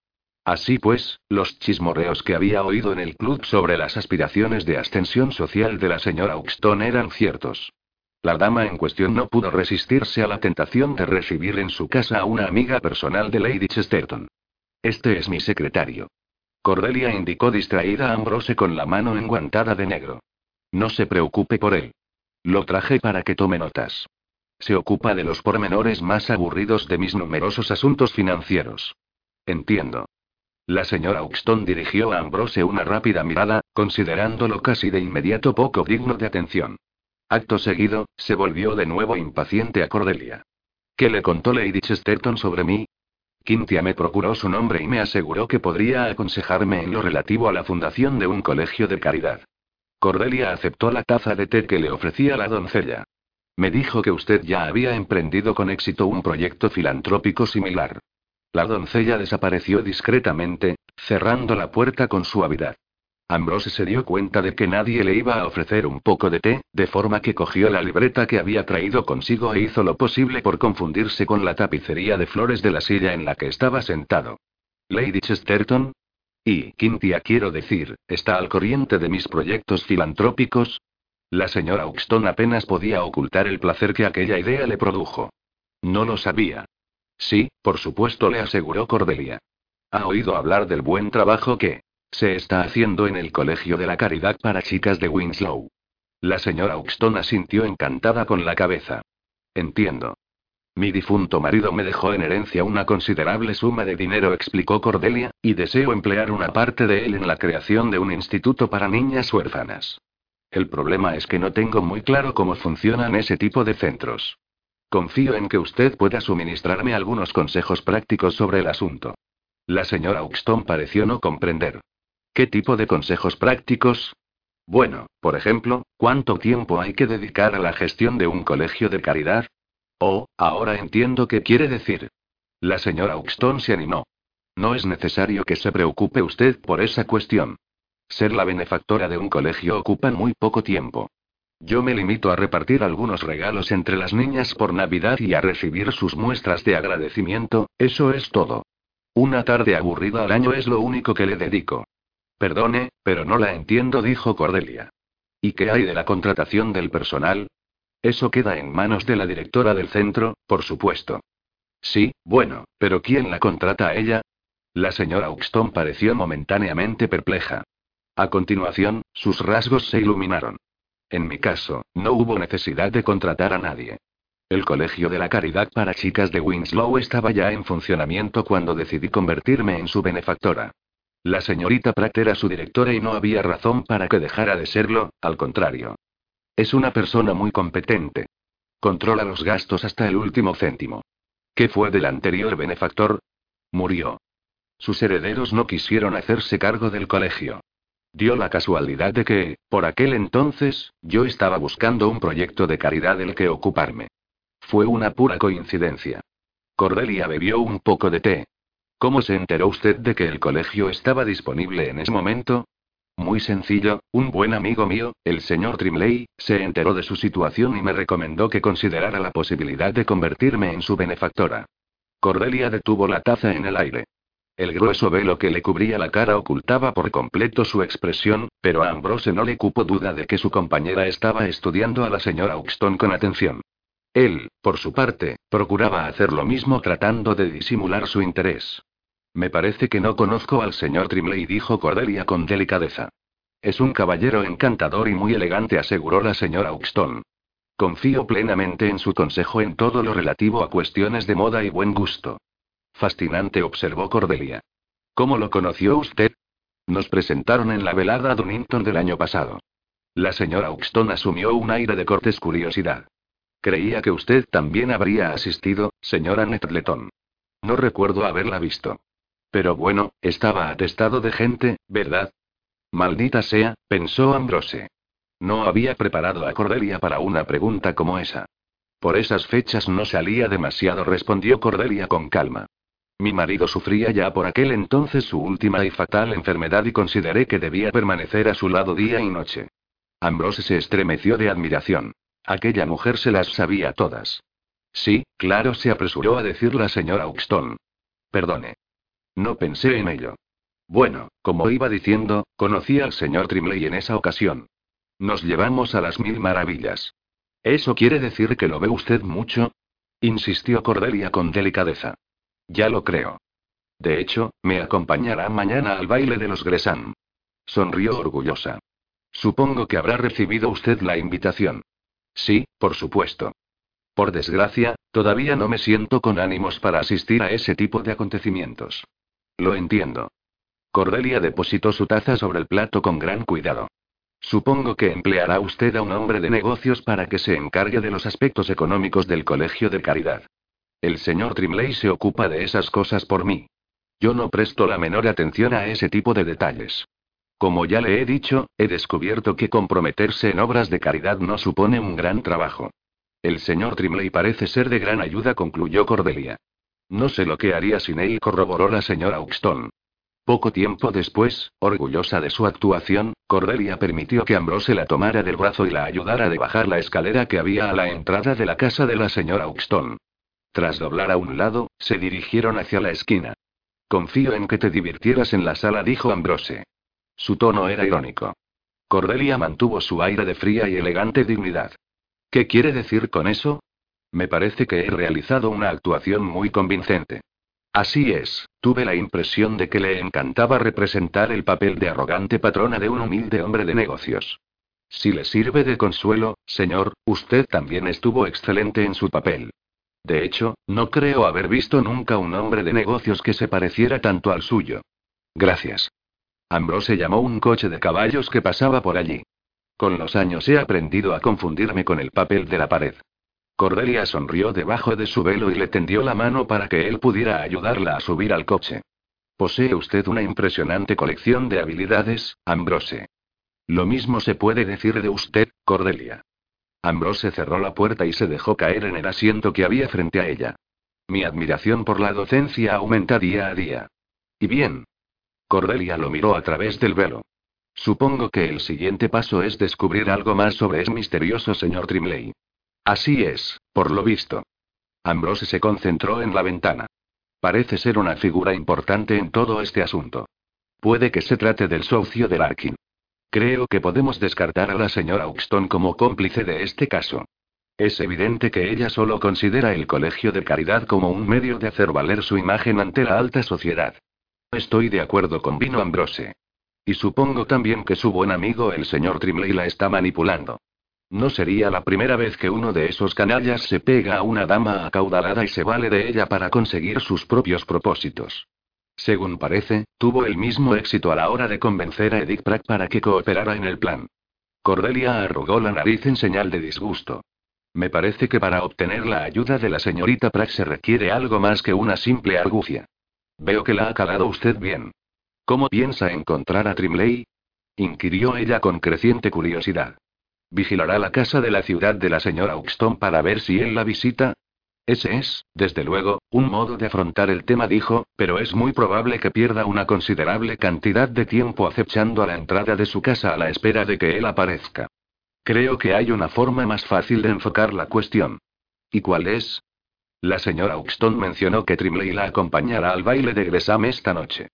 Así pues, los chismorreos que había oído en el club sobre las aspiraciones de ascensión social de la señora Uxton eran ciertos. La dama en cuestión no pudo resistirse a la tentación de recibir en su casa a una amiga personal de Lady Chesterton. Este es mi secretario. Cordelia indicó distraída a Ambrose con la mano enguantada de negro. No se preocupe por él. Lo traje para que tome notas. Se ocupa de los pormenores más aburridos de mis numerosos asuntos financieros. Entiendo. La señora Uxton dirigió a Ambrose una rápida mirada, considerándolo casi de inmediato poco digno de atención. Acto seguido, se volvió de nuevo impaciente a Cordelia. ¿Qué le contó Lady Chesterton sobre mí? Quintia me procuró su nombre y me aseguró que podría aconsejarme en lo relativo a la fundación de un colegio de caridad. Cordelia aceptó la taza de té que le ofrecía la doncella. Me dijo que usted ya había emprendido con éxito un proyecto filantrópico similar. La doncella desapareció discretamente, cerrando la puerta con suavidad. Ambrose se dio cuenta de que nadie le iba a ofrecer un poco de té, de forma que cogió la libreta que había traído consigo e hizo lo posible por confundirse con la tapicería de flores de la silla en la que estaba sentado. Lady Chesterton. Y, Quintia quiero decir, ¿está al corriente de mis proyectos filantrópicos? La señora Uxton apenas podía ocultar el placer que aquella idea le produjo. No lo sabía. Sí, por supuesto, le aseguró Cordelia. Ha oído hablar del buen trabajo que se está haciendo en el Colegio de la Caridad para Chicas de Winslow. La señora Uxton asintió encantada con la cabeza. Entiendo. Mi difunto marido me dejó en herencia una considerable suma de dinero, explicó Cordelia, y deseo emplear una parte de él en la creación de un instituto para niñas huérfanas. El problema es que no tengo muy claro cómo funcionan ese tipo de centros. Confío en que usted pueda suministrarme algunos consejos prácticos sobre el asunto. La señora Uxton pareció no comprender. ¿Qué tipo de consejos prácticos? Bueno, por ejemplo, ¿cuánto tiempo hay que dedicar a la gestión de un colegio de caridad? Oh, ahora entiendo qué quiere decir. La señora Uxton se animó. No es necesario que se preocupe usted por esa cuestión. Ser la benefactora de un colegio ocupa muy poco tiempo. Yo me limito a repartir algunos regalos entre las niñas por Navidad y a recibir sus muestras de agradecimiento, eso es todo. Una tarde aburrida al año es lo único que le dedico. Perdone, pero no la entiendo, dijo Cordelia. ¿Y qué hay de la contratación del personal? Eso queda en manos de la directora del centro, por supuesto. Sí, bueno, pero ¿quién la contrata a ella? La señora Uxton pareció momentáneamente perpleja. A continuación, sus rasgos se iluminaron. En mi caso, no hubo necesidad de contratar a nadie. El Colegio de la Caridad para Chicas de Winslow estaba ya en funcionamiento cuando decidí convertirme en su benefactora. La señorita Pratt era su directora y no había razón para que dejara de serlo, al contrario. Es una persona muy competente. Controla los gastos hasta el último céntimo. ¿Qué fue del anterior benefactor? Murió. Sus herederos no quisieron hacerse cargo del colegio. Dio la casualidad de que, por aquel entonces, yo estaba buscando un proyecto de caridad del que ocuparme. Fue una pura coincidencia. Cordelia bebió un poco de té. ¿Cómo se enteró usted de que el colegio estaba disponible en ese momento? Muy sencillo, un buen amigo mío, el señor Trimley, se enteró de su situación y me recomendó que considerara la posibilidad de convertirme en su benefactora. Cordelia detuvo la taza en el aire. El grueso velo que le cubría la cara ocultaba por completo su expresión, pero a Ambrose no le cupo duda de que su compañera estaba estudiando a la señora Uxton con atención. Él, por su parte, procuraba hacer lo mismo tratando de disimular su interés. Me parece que no conozco al señor Trimley, dijo Cordelia con delicadeza. Es un caballero encantador y muy elegante, aseguró la señora Uxton. Confío plenamente en su consejo en todo lo relativo a cuestiones de moda y buen gusto. Fascinante, observó Cordelia. ¿Cómo lo conoció usted? Nos presentaron en la velada Dunnington del año pasado. La señora Uxton asumió un aire de cortes curiosidad. Creía que usted también habría asistido, señora Netleton. No recuerdo haberla visto. Pero bueno, estaba atestado de gente, ¿verdad? Maldita sea, pensó Ambrose. No había preparado a Cordelia para una pregunta como esa. Por esas fechas no salía demasiado, respondió Cordelia con calma. Mi marido sufría ya por aquel entonces su última y fatal enfermedad y consideré que debía permanecer a su lado día y noche. Ambrose se estremeció de admiración. Aquella mujer se las sabía todas. Sí, claro, se apresuró a decir la señora Uxton. Perdone. No pensé en ello. Bueno, como iba diciendo, conocí al señor Trimley en esa ocasión. Nos llevamos a las mil maravillas. ¿Eso quiere decir que lo ve usted mucho? insistió Cordelia con delicadeza. Ya lo creo. De hecho, me acompañará mañana al baile de los Gresan. Sonrió orgullosa. Supongo que habrá recibido usted la invitación. Sí, por supuesto. Por desgracia, todavía no me siento con ánimos para asistir a ese tipo de acontecimientos. Lo entiendo. Cordelia depositó su taza sobre el plato con gran cuidado. Supongo que empleará usted a un hombre de negocios para que se encargue de los aspectos económicos del colegio de caridad. El señor Trimley se ocupa de esas cosas por mí. Yo no presto la menor atención a ese tipo de detalles. Como ya le he dicho, he descubierto que comprometerse en obras de caridad no supone un gran trabajo. El señor Trimley parece ser de gran ayuda, concluyó Cordelia. No sé lo que haría sin él, corroboró la señora Uxton. Poco tiempo después, orgullosa de su actuación, Cordelia permitió que Ambrose la tomara del brazo y la ayudara a bajar la escalera que había a la entrada de la casa de la señora Uxton. Tras doblar a un lado, se dirigieron hacia la esquina. Confío en que te divirtieras en la sala, dijo Ambrose. Su tono era irónico. Cordelia mantuvo su aire de fría y elegante dignidad. ¿Qué quiere decir con eso? Me parece que he realizado una actuación muy convincente. Así es, tuve la impresión de que le encantaba representar el papel de arrogante patrona de un humilde hombre de negocios. Si le sirve de consuelo, señor, usted también estuvo excelente en su papel. De hecho, no creo haber visto nunca un hombre de negocios que se pareciera tanto al suyo. Gracias. Ambrose llamó un coche de caballos que pasaba por allí. Con los años he aprendido a confundirme con el papel de la pared. Cordelia sonrió debajo de su velo y le tendió la mano para que él pudiera ayudarla a subir al coche. Posee usted una impresionante colección de habilidades, Ambrose. Lo mismo se puede decir de usted, Cordelia. Ambrose cerró la puerta y se dejó caer en el asiento que había frente a ella. Mi admiración por la docencia aumenta día a día. Y bien. Cordelia lo miró a través del velo. Supongo que el siguiente paso es descubrir algo más sobre ese misterioso señor Trimley. Así es, por lo visto. Ambrose se concentró en la ventana. Parece ser una figura importante en todo este asunto. Puede que se trate del socio de Larkin. Creo que podemos descartar a la señora Uxton como cómplice de este caso. Es evidente que ella solo considera el colegio de caridad como un medio de hacer valer su imagen ante la alta sociedad. Estoy de acuerdo con Vino Ambrose. Y supongo también que su buen amigo el señor Trimley la está manipulando. No sería la primera vez que uno de esos canallas se pega a una dama acaudalada y se vale de ella para conseguir sus propios propósitos. Según parece, tuvo el mismo éxito a la hora de convencer a Edith Pratt para que cooperara en el plan. Cordelia arrugó la nariz en señal de disgusto. Me parece que para obtener la ayuda de la señorita Pratt se requiere algo más que una simple argucia. Veo que la ha calado usted bien. ¿Cómo piensa encontrar a Trimley? inquirió ella con creciente curiosidad. ¿Vigilará la casa de la ciudad de la señora Uxton para ver si él la visita? Ese es, desde luego, un modo de afrontar el tema, dijo, pero es muy probable que pierda una considerable cantidad de tiempo acechando a la entrada de su casa a la espera de que él aparezca. Creo que hay una forma más fácil de enfocar la cuestión. ¿Y cuál es? La señora Uxton mencionó que Trimley la acompañará al baile de Gresham esta noche.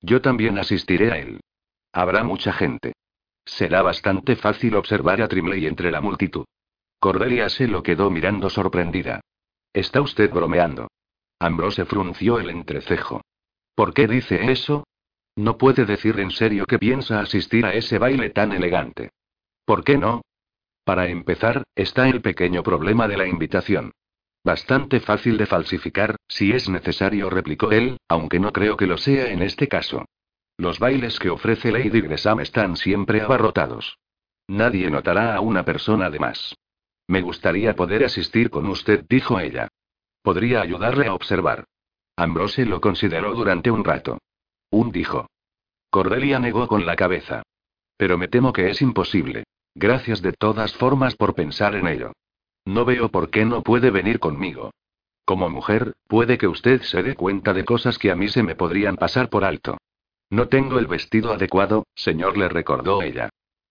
Yo también asistiré a él. Habrá mucha gente. Será bastante fácil observar a Trimley entre la multitud. Cordelia se lo quedó mirando sorprendida. ¿Está usted bromeando? Ambrose frunció el entrecejo. ¿Por qué dice eso? No puede decir en serio que piensa asistir a ese baile tan elegante. ¿Por qué no? Para empezar, está el pequeño problema de la invitación. Bastante fácil de falsificar, si es necesario, replicó él, aunque no creo que lo sea en este caso. Los bailes que ofrece Lady Gresham están siempre abarrotados. Nadie notará a una persona de más. Me gustaría poder asistir con usted, dijo ella. Podría ayudarle a observar. Ambrose lo consideró durante un rato. Un dijo. Cordelia negó con la cabeza. Pero me temo que es imposible. Gracias de todas formas por pensar en ello. No veo por qué no puede venir conmigo. Como mujer, puede que usted se dé cuenta de cosas que a mí se me podrían pasar por alto. No tengo el vestido adecuado, señor, le recordó ella.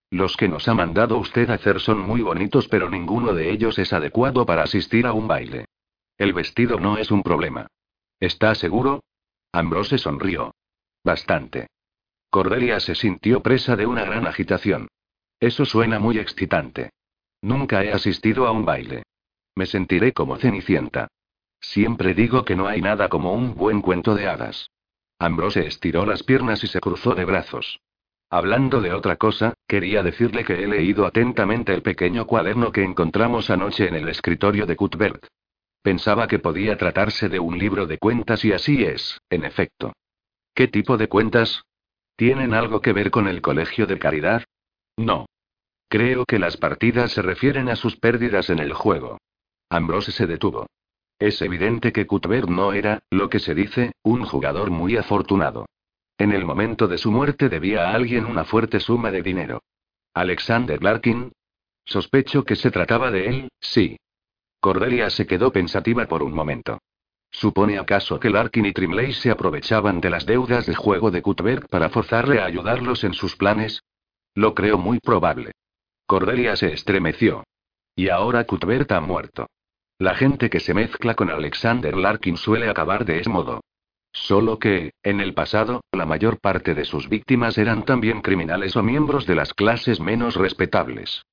Los que nos ha mandado usted hacer son muy bonitos, pero ninguno de ellos es adecuado para asistir a un baile. El vestido no es un problema. ¿Está seguro? Ambrose sonrió. Bastante. Cordelia se sintió presa de una gran agitación. Eso suena muy excitante. Nunca he asistido a un baile. Me sentiré como Cenicienta. Siempre digo que no hay nada como un buen cuento de hadas. Ambrose estiró las piernas y se cruzó de brazos. Hablando de otra cosa, quería decirle que he leído atentamente el pequeño cuaderno que encontramos anoche en el escritorio de Cuthbert. Pensaba que podía tratarse de un libro de cuentas y así es, en efecto. ¿Qué tipo de cuentas? ¿Tienen algo que ver con el colegio de caridad? No. Creo que las partidas se refieren a sus pérdidas en el juego. Ambrose se detuvo. Es evidente que Cuthbert no era, lo que se dice, un jugador muy afortunado. En el momento de su muerte debía a alguien una fuerte suma de dinero. ¿Alexander Larkin? Sospecho que se trataba de él, sí. Cordelia se quedó pensativa por un momento. ¿Supone acaso que Larkin y Trimley se aprovechaban de las deudas de juego de Cuthbert para forzarle a ayudarlos en sus planes? Lo creo muy probable. Cordelia se estremeció. Y ahora Cuthbert ha muerto. La gente que se mezcla con Alexander Larkin suele acabar de ese modo. Solo que, en el pasado, la mayor parte de sus víctimas eran también criminales o miembros de las clases menos respetables.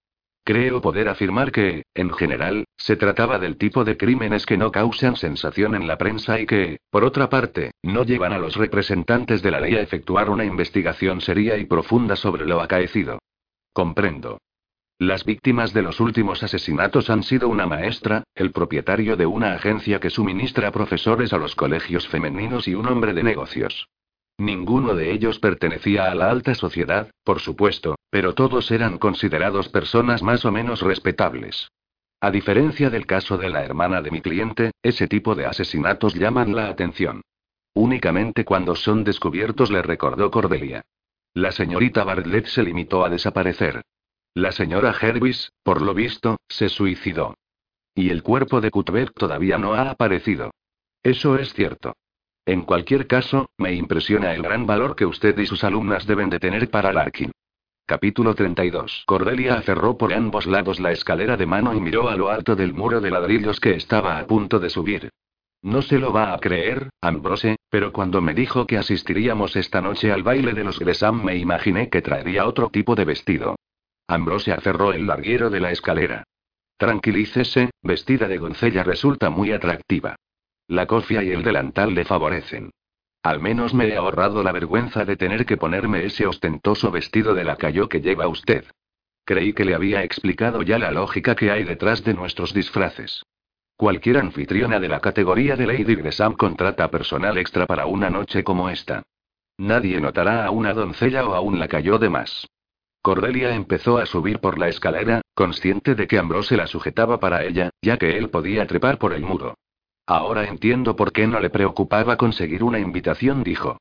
Creo poder afirmar que, en general, se trataba del tipo de crímenes que no causan sensación en la prensa y que, por otra parte, no llevan a los representantes de la ley a efectuar una investigación seria y profunda sobre lo acaecido. Comprendo. Las víctimas de los últimos asesinatos han sido una maestra, el propietario de una agencia que suministra profesores a los colegios femeninos y un hombre de negocios. Ninguno de ellos pertenecía a la alta sociedad, por supuesto, pero todos eran considerados personas más o menos respetables. A diferencia del caso de la hermana de mi cliente, ese tipo de asesinatos llaman la atención. Únicamente cuando son descubiertos le recordó Cordelia. La señorita Bartlett se limitó a desaparecer. La señora Hervis, por lo visto, se suicidó. Y el cuerpo de Cuthbert todavía no ha aparecido. Eso es cierto. En cualquier caso, me impresiona el gran valor que usted y sus alumnas deben de tener para Larkin. Capítulo 32. Cordelia aferró por ambos lados la escalera de mano y miró a lo alto del muro de ladrillos que estaba a punto de subir. No se lo va a creer, Ambrose, pero cuando me dijo que asistiríamos esta noche al baile de los Gresham me imaginé que traería otro tipo de vestido. Ambrose aferró el larguero de la escalera. Tranquilícese, vestida de doncella resulta muy atractiva. La cofia y el delantal le favorecen. Al menos me he ahorrado la vergüenza de tener que ponerme ese ostentoso vestido de lacayo que lleva usted. Creí que le había explicado ya la lógica que hay detrás de nuestros disfraces. Cualquier anfitriona de la categoría de Lady Gresham contrata personal extra para una noche como esta. Nadie notará a una doncella o a un lacayo de más. Cordelia empezó a subir por la escalera, consciente de que Ambrose la sujetaba para ella, ya que él podía trepar por el muro. Ahora entiendo por qué no le preocupaba conseguir una invitación, dijo.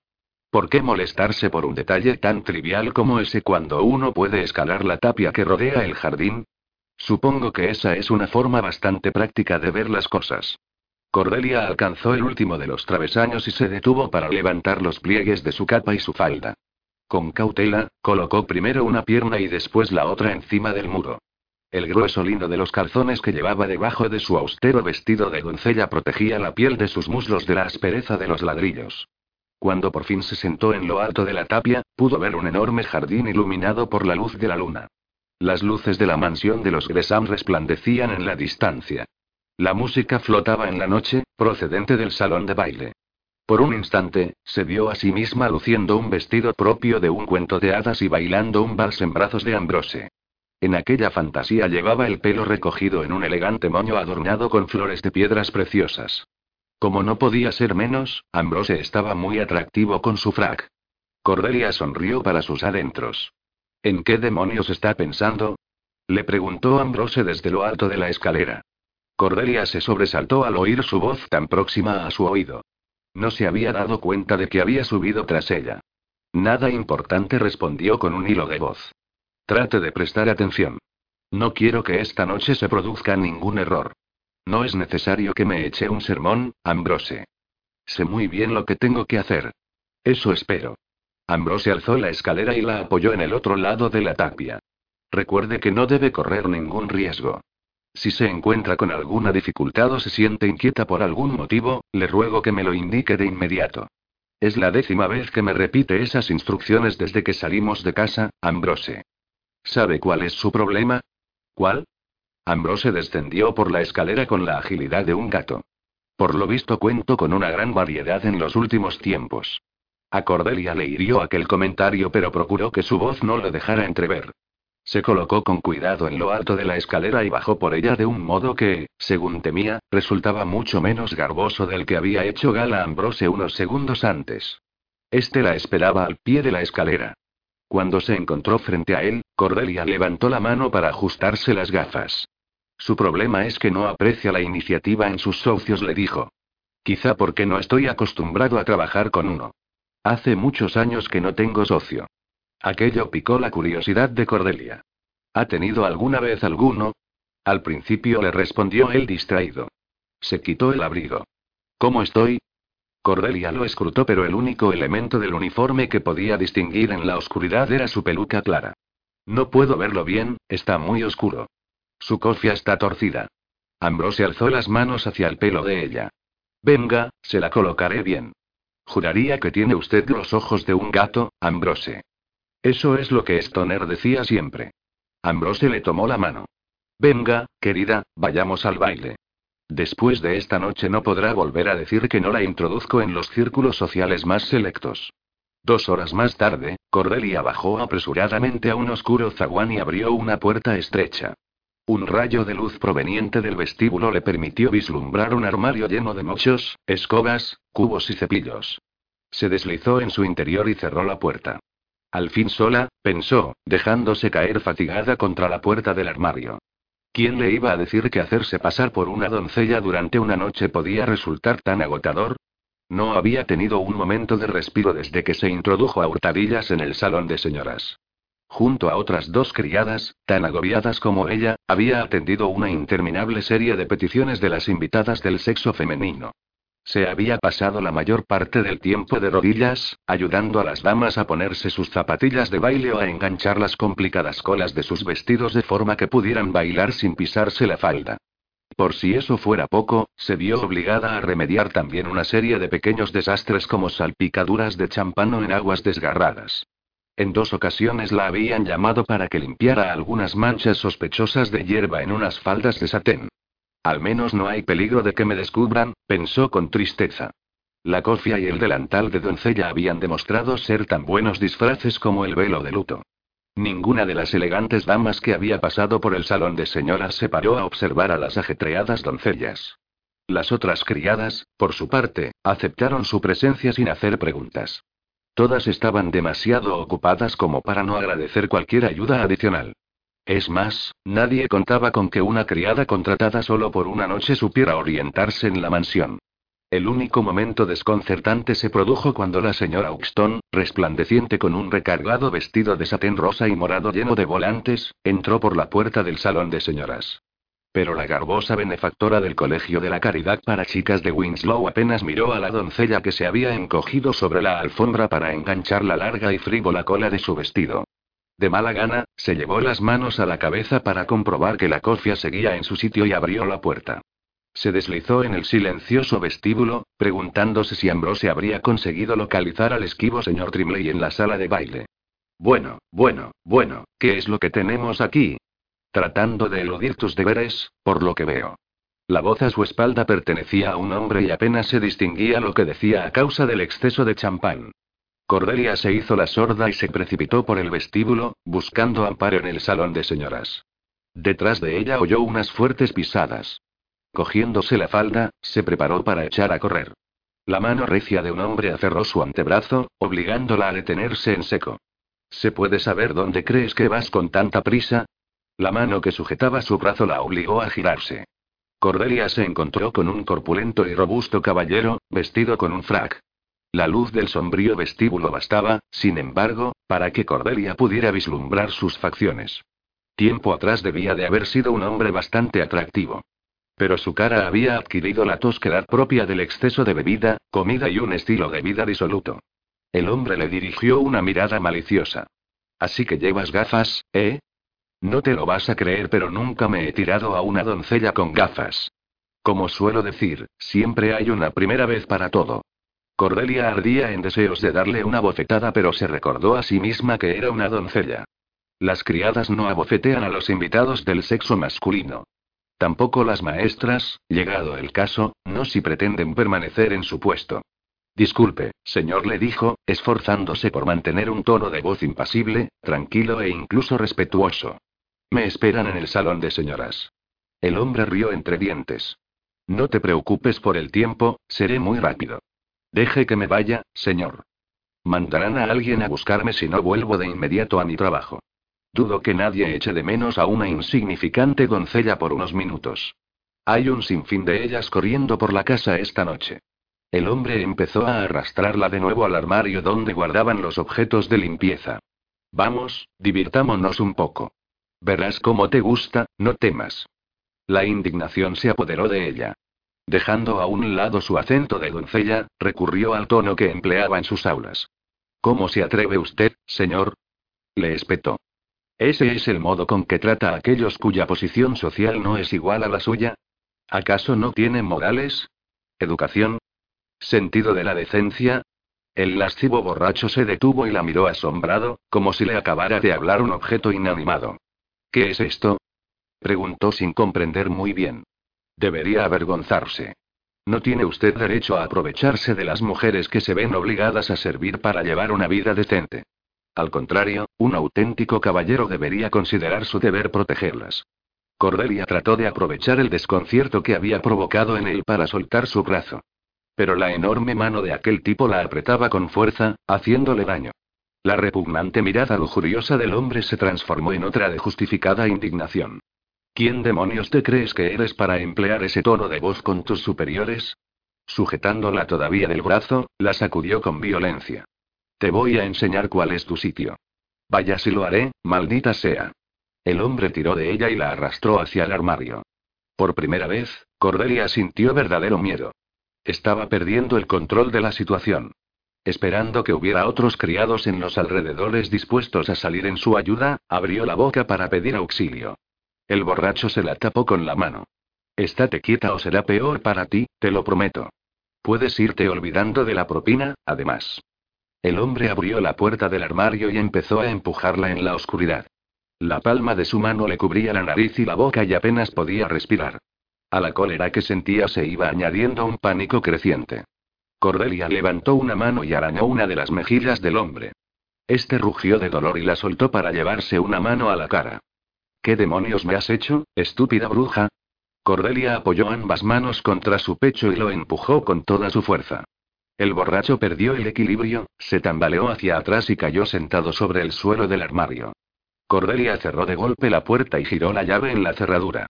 ¿Por qué molestarse por un detalle tan trivial como ese cuando uno puede escalar la tapia que rodea el jardín? Supongo que esa es una forma bastante práctica de ver las cosas. Cordelia alcanzó el último de los travesaños y se detuvo para levantar los pliegues de su capa y su falda. Con cautela, colocó primero una pierna y después la otra encima del muro. El grueso lino de los calzones que llevaba debajo de su austero vestido de doncella protegía la piel de sus muslos de la aspereza de los ladrillos. Cuando por fin se sentó en lo alto de la tapia, pudo ver un enorme jardín iluminado por la luz de la luna. Las luces de la mansión de los Gresham resplandecían en la distancia. La música flotaba en la noche, procedente del salón de baile. Por un instante, se vio a sí misma luciendo un vestido propio de un cuento de hadas y bailando un vals en brazos de Ambrose. En aquella fantasía llevaba el pelo recogido en un elegante moño adornado con flores de piedras preciosas. Como no podía ser menos, Ambrose estaba muy atractivo con su frac. Cordelia sonrió para sus adentros. ¿En qué demonios está pensando? Le preguntó Ambrose desde lo alto de la escalera. Cordelia se sobresaltó al oír su voz tan próxima a su oído. No se había dado cuenta de que había subido tras ella. Nada importante respondió con un hilo de voz. Trate de prestar atención. No quiero que esta noche se produzca ningún error. No es necesario que me eche un sermón, Ambrose. Sé muy bien lo que tengo que hacer. Eso espero. Ambrose alzó la escalera y la apoyó en el otro lado de la tapia. Recuerde que no debe correr ningún riesgo. Si se encuentra con alguna dificultad o se siente inquieta por algún motivo, le ruego que me lo indique de inmediato. Es la décima vez que me repite esas instrucciones desde que salimos de casa, Ambrose. ¿Sabe cuál es su problema? ¿Cuál? Ambrose descendió por la escalera con la agilidad de un gato. Por lo visto cuento con una gran variedad en los últimos tiempos. A Cordelia le hirió aquel comentario, pero procuró que su voz no lo dejara entrever. Se colocó con cuidado en lo alto de la escalera y bajó por ella de un modo que, según temía, resultaba mucho menos garboso del que había hecho gala Ambrose unos segundos antes. Este la esperaba al pie de la escalera. Cuando se encontró frente a él, Cordelia levantó la mano para ajustarse las gafas. Su problema es que no aprecia la iniciativa en sus socios, le dijo. Quizá porque no estoy acostumbrado a trabajar con uno. Hace muchos años que no tengo socio. Aquello picó la curiosidad de Cordelia. ¿Ha tenido alguna vez alguno? Al principio le respondió él distraído. Se quitó el abrigo. ¿Cómo estoy? Cordelia lo escrutó, pero el único elemento del uniforme que podía distinguir en la oscuridad era su peluca clara. No puedo verlo bien, está muy oscuro. Su cofia está torcida. Ambrose alzó las manos hacia el pelo de ella. Venga, se la colocaré bien. Juraría que tiene usted los ojos de un gato, Ambrose. Eso es lo que Stoner decía siempre. Ambrose le tomó la mano. Venga, querida, vayamos al baile. Después de esta noche no podrá volver a decir que no la introduzco en los círculos sociales más selectos. Dos horas más tarde, Cordelia bajó apresuradamente a un oscuro zaguán y abrió una puerta estrecha. Un rayo de luz proveniente del vestíbulo le permitió vislumbrar un armario lleno de mochos, escobas, cubos y cepillos. Se deslizó en su interior y cerró la puerta. Al fin sola, pensó, dejándose caer fatigada contra la puerta del armario. ¿Quién le iba a decir que hacerse pasar por una doncella durante una noche podía resultar tan agotador? No había tenido un momento de respiro desde que se introdujo a hurtadillas en el salón de señoras. Junto a otras dos criadas, tan agobiadas como ella, había atendido una interminable serie de peticiones de las invitadas del sexo femenino. Se había pasado la mayor parte del tiempo de rodillas, ayudando a las damas a ponerse sus zapatillas de baile o a enganchar las complicadas colas de sus vestidos de forma que pudieran bailar sin pisarse la falda. Por si eso fuera poco, se vio obligada a remediar también una serie de pequeños desastres como salpicaduras de champán en aguas desgarradas. En dos ocasiones la habían llamado para que limpiara algunas manchas sospechosas de hierba en unas faldas de satén. Al menos no hay peligro de que me descubran, pensó con tristeza. La cofia y el delantal de doncella habían demostrado ser tan buenos disfraces como el velo de luto. Ninguna de las elegantes damas que había pasado por el salón de señoras se paró a observar a las ajetreadas doncellas. Las otras criadas, por su parte, aceptaron su presencia sin hacer preguntas. Todas estaban demasiado ocupadas como para no agradecer cualquier ayuda adicional. Es más, nadie contaba con que una criada contratada solo por una noche supiera orientarse en la mansión. El único momento desconcertante se produjo cuando la señora Uxton, resplandeciente con un recargado vestido de satén rosa y morado lleno de volantes, entró por la puerta del salón de señoras. Pero la garbosa benefactora del Colegio de la Caridad para Chicas de Winslow apenas miró a la doncella que se había encogido sobre la alfombra para enganchar la larga y frívola cola de su vestido. De mala gana, se llevó las manos a la cabeza para comprobar que la cofia seguía en su sitio y abrió la puerta. Se deslizó en el silencioso vestíbulo, preguntándose si Ambrose habría conseguido localizar al esquivo señor Trimley en la sala de baile. Bueno, bueno, bueno, ¿qué es lo que tenemos aquí? Tratando de eludir tus deberes, por lo que veo. La voz a su espalda pertenecía a un hombre y apenas se distinguía lo que decía a causa del exceso de champán. Cordelia se hizo la sorda y se precipitó por el vestíbulo, buscando amparo en el salón de señoras. Detrás de ella oyó unas fuertes pisadas. Cogiéndose la falda, se preparó para echar a correr. La mano recia de un hombre aferró su antebrazo, obligándola a detenerse en seco. ¿Se puede saber dónde crees que vas con tanta prisa? La mano que sujetaba su brazo la obligó a girarse. Cordelia se encontró con un corpulento y robusto caballero, vestido con un frac. La luz del sombrío vestíbulo bastaba, sin embargo, para que Cordelia pudiera vislumbrar sus facciones. Tiempo atrás debía de haber sido un hombre bastante atractivo. Pero su cara había adquirido la tosquedad propia del exceso de bebida, comida y un estilo de vida disoluto. El hombre le dirigió una mirada maliciosa. Así que llevas gafas, ¿eh? No te lo vas a creer, pero nunca me he tirado a una doncella con gafas. Como suelo decir, siempre hay una primera vez para todo. Cordelia ardía en deseos de darle una bofetada, pero se recordó a sí misma que era una doncella. Las criadas no abofetean a los invitados del sexo masculino. Tampoco las maestras, llegado el caso, no si pretenden permanecer en su puesto. Disculpe, señor, le dijo, esforzándose por mantener un tono de voz impasible, tranquilo e incluso respetuoso. Me esperan en el salón de señoras. El hombre rió entre dientes. No te preocupes por el tiempo, seré muy rápido. Deje que me vaya, señor. Mandarán a alguien a buscarme si no vuelvo de inmediato a mi trabajo. Dudo que nadie eche de menos a una insignificante doncella por unos minutos. Hay un sinfín de ellas corriendo por la casa esta noche. El hombre empezó a arrastrarla de nuevo al armario donde guardaban los objetos de limpieza. Vamos, divirtámonos un poco. Verás cómo te gusta, no temas. La indignación se apoderó de ella. Dejando a un lado su acento de doncella, recurrió al tono que empleaba en sus aulas. ¿Cómo se atreve usted, señor? Le espetó. ¿Ese es el modo con que trata a aquellos cuya posición social no es igual a la suya? ¿Acaso no tiene morales? ¿Educación? ¿Sentido de la decencia? El lascivo borracho se detuvo y la miró asombrado, como si le acabara de hablar un objeto inanimado. ¿Qué es esto? preguntó sin comprender muy bien. Debería avergonzarse. No tiene usted derecho a aprovecharse de las mujeres que se ven obligadas a servir para llevar una vida decente. Al contrario, un auténtico caballero debería considerar su deber protegerlas. Cordelia trató de aprovechar el desconcierto que había provocado en él para soltar su brazo. Pero la enorme mano de aquel tipo la apretaba con fuerza, haciéndole daño. La repugnante mirada lujuriosa del hombre se transformó en otra de justificada indignación. ¿Quién demonios te crees que eres para emplear ese tono de voz con tus superiores? Sujetándola todavía del brazo, la sacudió con violencia. Te voy a enseñar cuál es tu sitio. Vaya si lo haré, maldita sea. El hombre tiró de ella y la arrastró hacia el armario. Por primera vez, Cordelia sintió verdadero miedo. Estaba perdiendo el control de la situación. Esperando que hubiera otros criados en los alrededores dispuestos a salir en su ayuda, abrió la boca para pedir auxilio. El borracho se la tapó con la mano. Estate quieta o será peor para ti, te lo prometo. Puedes irte olvidando de la propina, además. El hombre abrió la puerta del armario y empezó a empujarla en la oscuridad. La palma de su mano le cubría la nariz y la boca y apenas podía respirar. A la cólera que sentía se iba añadiendo un pánico creciente. Cordelia levantó una mano y arañó una de las mejillas del hombre. Este rugió de dolor y la soltó para llevarse una mano a la cara. ¿Qué demonios me has hecho, estúpida bruja? Cordelia apoyó ambas manos contra su pecho y lo empujó con toda su fuerza. El borracho perdió el equilibrio, se tambaleó hacia atrás y cayó sentado sobre el suelo del armario. Cordelia cerró de golpe la puerta y giró la llave en la cerradura.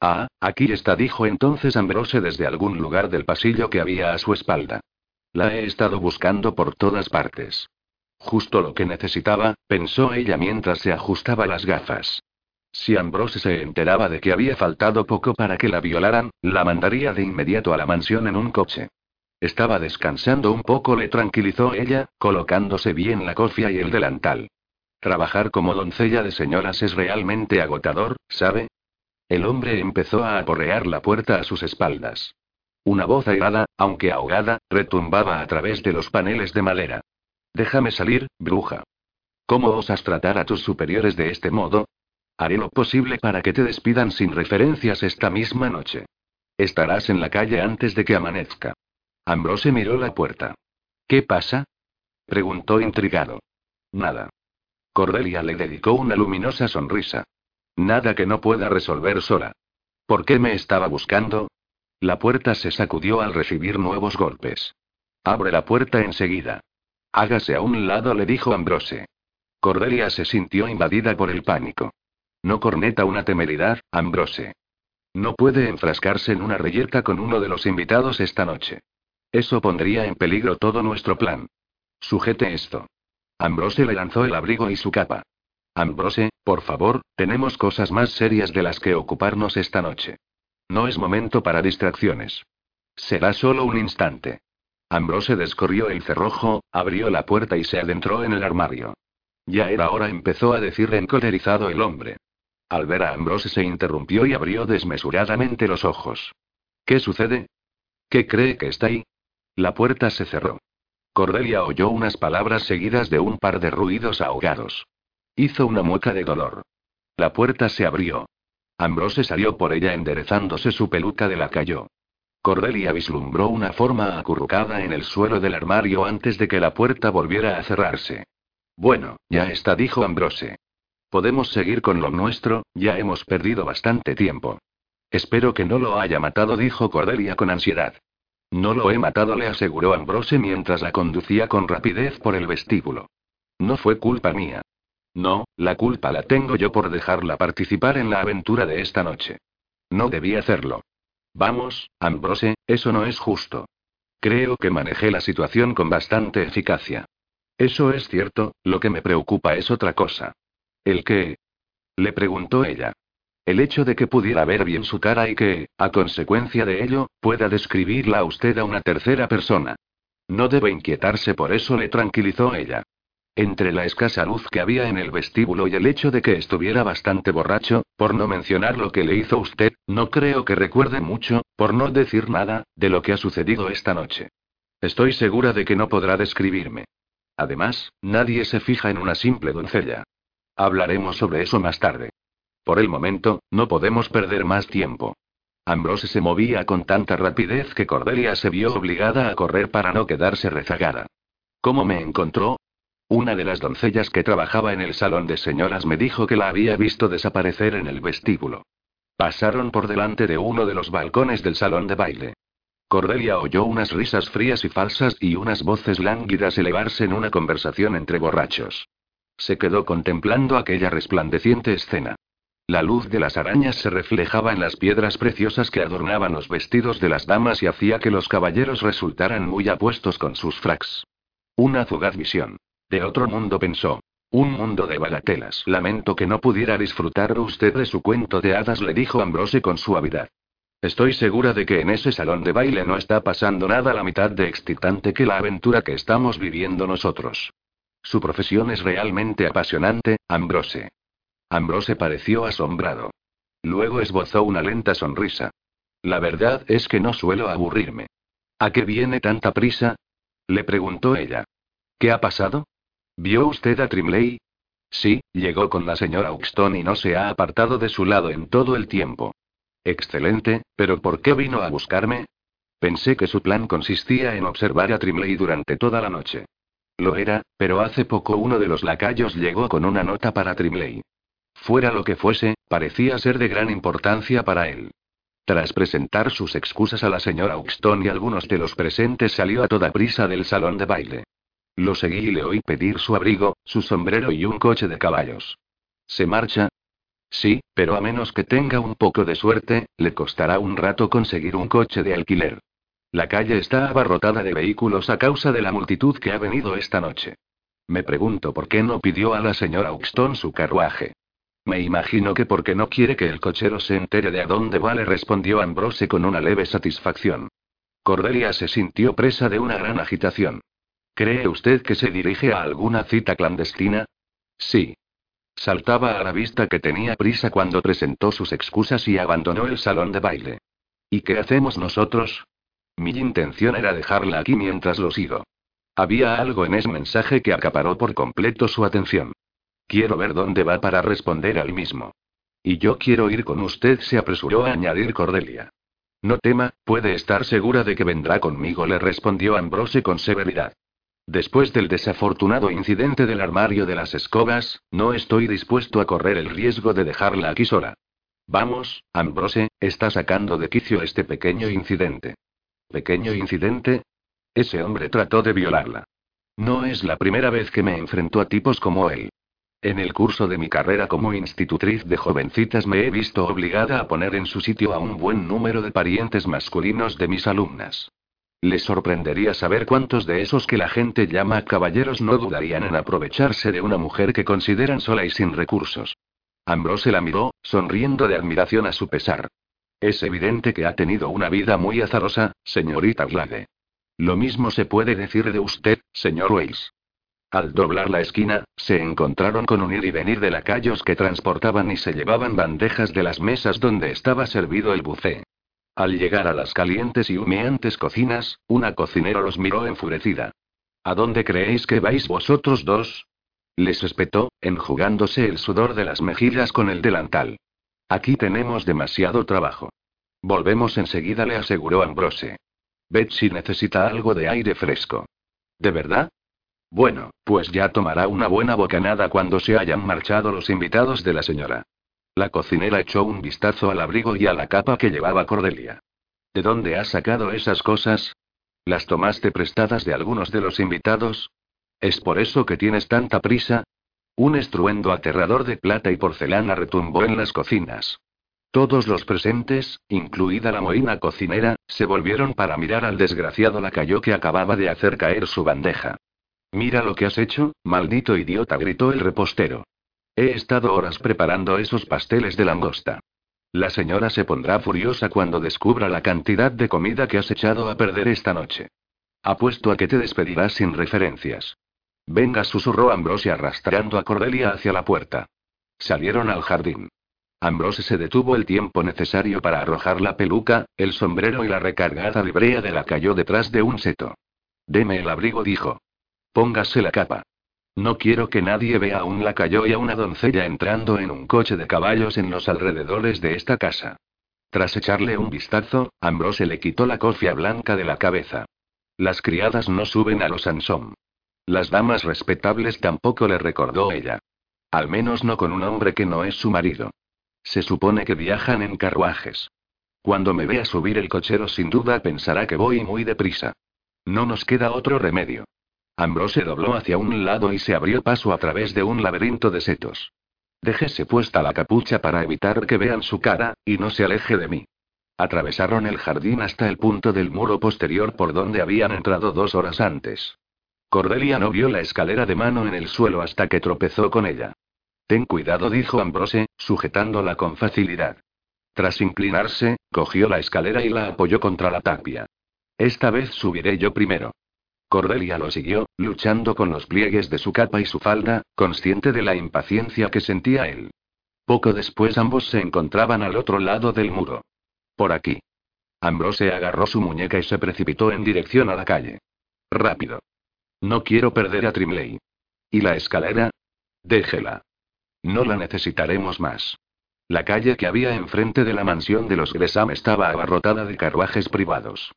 Ah, aquí está, dijo entonces Ambrose desde algún lugar del pasillo que había a su espalda. La he estado buscando por todas partes. Justo lo que necesitaba, pensó ella mientras se ajustaba las gafas. Si Ambrose se enteraba de que había faltado poco para que la violaran, la mandaría de inmediato a la mansión en un coche. Estaba descansando un poco, le tranquilizó ella, colocándose bien la cofia y el delantal. Trabajar como doncella de señoras es realmente agotador, ¿sabe? El hombre empezó a aporrear la puerta a sus espaldas. Una voz airada, aunque ahogada, retumbaba a través de los paneles de madera. Déjame salir, bruja. ¿Cómo osas tratar a tus superiores de este modo? Haré lo posible para que te despidan sin referencias esta misma noche. Estarás en la calle antes de que amanezca. Ambrose miró la puerta. ¿Qué pasa? preguntó intrigado. Nada. Cordelia le dedicó una luminosa sonrisa. Nada que no pueda resolver sola. ¿Por qué me estaba buscando? La puerta se sacudió al recibir nuevos golpes. Abre la puerta enseguida. Hágase a un lado, le dijo Ambrose. Cordelia se sintió invadida por el pánico. No corneta una temeridad, Ambrose. No puede enfrascarse en una reyerta con uno de los invitados esta noche. Eso pondría en peligro todo nuestro plan. Sujete esto. Ambrose le lanzó el abrigo y su capa. Ambrose, por favor, tenemos cosas más serias de las que ocuparnos esta noche. No es momento para distracciones. Será solo un instante. Ambrose descorrió el cerrojo, abrió la puerta y se adentró en el armario. Ya era hora, empezó a decir encolerizado el hombre. Al ver a Ambrose se interrumpió y abrió desmesuradamente los ojos. ¿Qué sucede? ¿Qué cree que está ahí? La puerta se cerró. Cordelia oyó unas palabras seguidas de un par de ruidos ahogados. Hizo una mueca de dolor. La puerta se abrió. Ambrose salió por ella enderezándose su peluca de la cayó. Cordelia vislumbró una forma acurrucada en el suelo del armario antes de que la puerta volviera a cerrarse. Bueno, ya está, dijo Ambrose. Podemos seguir con lo nuestro, ya hemos perdido bastante tiempo. Espero que no lo haya matado, dijo Cordelia con ansiedad. No lo he matado, le aseguró Ambrose mientras la conducía con rapidez por el vestíbulo. No fue culpa mía. No, la culpa la tengo yo por dejarla participar en la aventura de esta noche. No debí hacerlo. Vamos, Ambrose, eso no es justo. Creo que manejé la situación con bastante eficacia. Eso es cierto, lo que me preocupa es otra cosa. ¿El qué? Le preguntó ella. El hecho de que pudiera ver bien su cara y que, a consecuencia de ello, pueda describirla a usted a una tercera persona. No debe inquietarse por eso, le tranquilizó ella. Entre la escasa luz que había en el vestíbulo y el hecho de que estuviera bastante borracho, por no mencionar lo que le hizo usted, no creo que recuerde mucho, por no decir nada, de lo que ha sucedido esta noche. Estoy segura de que no podrá describirme. Además, nadie se fija en una simple doncella. Hablaremos sobre eso más tarde. Por el momento, no podemos perder más tiempo. Ambrose se movía con tanta rapidez que Cordelia se vio obligada a correr para no quedarse rezagada. ¿Cómo me encontró? Una de las doncellas que trabajaba en el salón de señoras me dijo que la había visto desaparecer en el vestíbulo. Pasaron por delante de uno de los balcones del salón de baile. Cordelia oyó unas risas frías y falsas y unas voces lánguidas elevarse en una conversación entre borrachos. Se quedó contemplando aquella resplandeciente escena. La luz de las arañas se reflejaba en las piedras preciosas que adornaban los vestidos de las damas y hacía que los caballeros resultaran muy apuestos con sus fracs. Una fugaz visión. De otro mundo pensó. Un mundo de bagatelas. Lamento que no pudiera disfrutar usted de su cuento de hadas, le dijo Ambrose con suavidad. Estoy segura de que en ese salón de baile no está pasando nada la mitad de excitante que la aventura que estamos viviendo nosotros. Su profesión es realmente apasionante, Ambrose. Ambrose pareció asombrado. Luego esbozó una lenta sonrisa. La verdad es que no suelo aburrirme. ¿A qué viene tanta prisa? Le preguntó ella. ¿Qué ha pasado? ¿Vio usted a Trimley? Sí, llegó con la señora Uxton y no se ha apartado de su lado en todo el tiempo. Excelente, pero ¿por qué vino a buscarme? Pensé que su plan consistía en observar a Trimley durante toda la noche. Lo era, pero hace poco uno de los lacayos llegó con una nota para Trimley. Fuera lo que fuese, parecía ser de gran importancia para él. Tras presentar sus excusas a la señora Uxton y algunos de los presentes salió a toda prisa del salón de baile. Lo seguí y le oí pedir su abrigo, su sombrero y un coche de caballos. ¿Se marcha? Sí, pero a menos que tenga un poco de suerte, le costará un rato conseguir un coche de alquiler. La calle está abarrotada de vehículos a causa de la multitud que ha venido esta noche. Me pregunto por qué no pidió a la señora Uxton su carruaje. Me imagino que porque no quiere que el cochero se entere de a dónde va, le respondió Ambrose con una leve satisfacción. Cordelia se sintió presa de una gran agitación. ¿Cree usted que se dirige a alguna cita clandestina? Sí. Saltaba a la vista que tenía prisa cuando presentó sus excusas y abandonó el salón de baile. ¿Y qué hacemos nosotros? Mi intención era dejarla aquí mientras lo sigo. Había algo en ese mensaje que acaparó por completo su atención. Quiero ver dónde va para responder al mismo. Y yo quiero ir con usted, se apresuró a añadir Cordelia. No tema, puede estar segura de que vendrá conmigo, le respondió Ambrose con severidad. Después del desafortunado incidente del armario de las escobas, no estoy dispuesto a correr el riesgo de dejarla aquí sola. Vamos, Ambrose, está sacando de quicio este pequeño incidente. ¿Pequeño incidente? Ese hombre trató de violarla. No es la primera vez que me enfrento a tipos como él. En el curso de mi carrera como institutriz de jovencitas me he visto obligada a poner en su sitio a un buen número de parientes masculinos de mis alumnas. Les sorprendería saber cuántos de esos que la gente llama caballeros no dudarían en aprovecharse de una mujer que consideran sola y sin recursos. Ambrose la miró, sonriendo de admiración a su pesar. Es evidente que ha tenido una vida muy azarosa, señorita Glade. Lo mismo se puede decir de usted, señor Weiss. Al doblar la esquina, se encontraron con un ir y venir de lacayos que transportaban y se llevaban bandejas de las mesas donde estaba servido el buffet. Al llegar a las calientes y humeantes cocinas, una cocinera los miró enfurecida. ¿A dónde creéis que vais vosotros dos? Les espetó, enjugándose el sudor de las mejillas con el delantal. Aquí tenemos demasiado trabajo. Volvemos enseguida, le aseguró Ambrose. Betsy necesita algo de aire fresco. ¿De verdad? Bueno, pues ya tomará una buena bocanada cuando se hayan marchado los invitados de la señora. La cocinera echó un vistazo al abrigo y a la capa que llevaba Cordelia. ¿De dónde has sacado esas cosas? ¿Las tomaste prestadas de algunos de los invitados? ¿Es por eso que tienes tanta prisa? Un estruendo aterrador de plata y porcelana retumbó en las cocinas. Todos los presentes, incluida la moina cocinera, se volvieron para mirar al desgraciado lacayo que acababa de hacer caer su bandeja. Mira lo que has hecho, maldito idiota, gritó el repostero. He estado horas preparando esos pasteles de langosta. La señora se pondrá furiosa cuando descubra la cantidad de comida que has echado a perder esta noche. Apuesto a que te despedirás sin referencias. Venga, susurró Ambrose arrastrando a Cordelia hacia la puerta. Salieron al jardín. Ambrose se detuvo el tiempo necesario para arrojar la peluca, el sombrero y la recargada librea de la cayó detrás de un seto. Deme el abrigo, dijo. Póngase la capa. No quiero que nadie vea a un lacayo y a una doncella entrando en un coche de caballos en los alrededores de esta casa. Tras echarle un vistazo, Ambrose le quitó la cofia blanca de la cabeza. Las criadas no suben a los Ansom. Las damas respetables tampoco le recordó ella. Al menos no con un hombre que no es su marido. Se supone que viajan en carruajes. Cuando me vea subir el cochero sin duda pensará que voy muy deprisa. No nos queda otro remedio. Ambrose dobló hacia un lado y se abrió paso a través de un laberinto de setos. Déjese puesta la capucha para evitar que vean su cara, y no se aleje de mí. Atravesaron el jardín hasta el punto del muro posterior por donde habían entrado dos horas antes. Cordelia no vio la escalera de mano en el suelo hasta que tropezó con ella. Ten cuidado, dijo Ambrose, sujetándola con facilidad. Tras inclinarse, cogió la escalera y la apoyó contra la tapia. Esta vez subiré yo primero. Cordelia lo siguió, luchando con los pliegues de su capa y su falda, consciente de la impaciencia que sentía él. Poco después ambos se encontraban al otro lado del muro. Por aquí. Ambrose agarró su muñeca y se precipitó en dirección a la calle. Rápido. No quiero perder a Trimley. ¿Y la escalera? Déjela. No la necesitaremos más. La calle que había enfrente de la mansión de los Gresham estaba abarrotada de carruajes privados.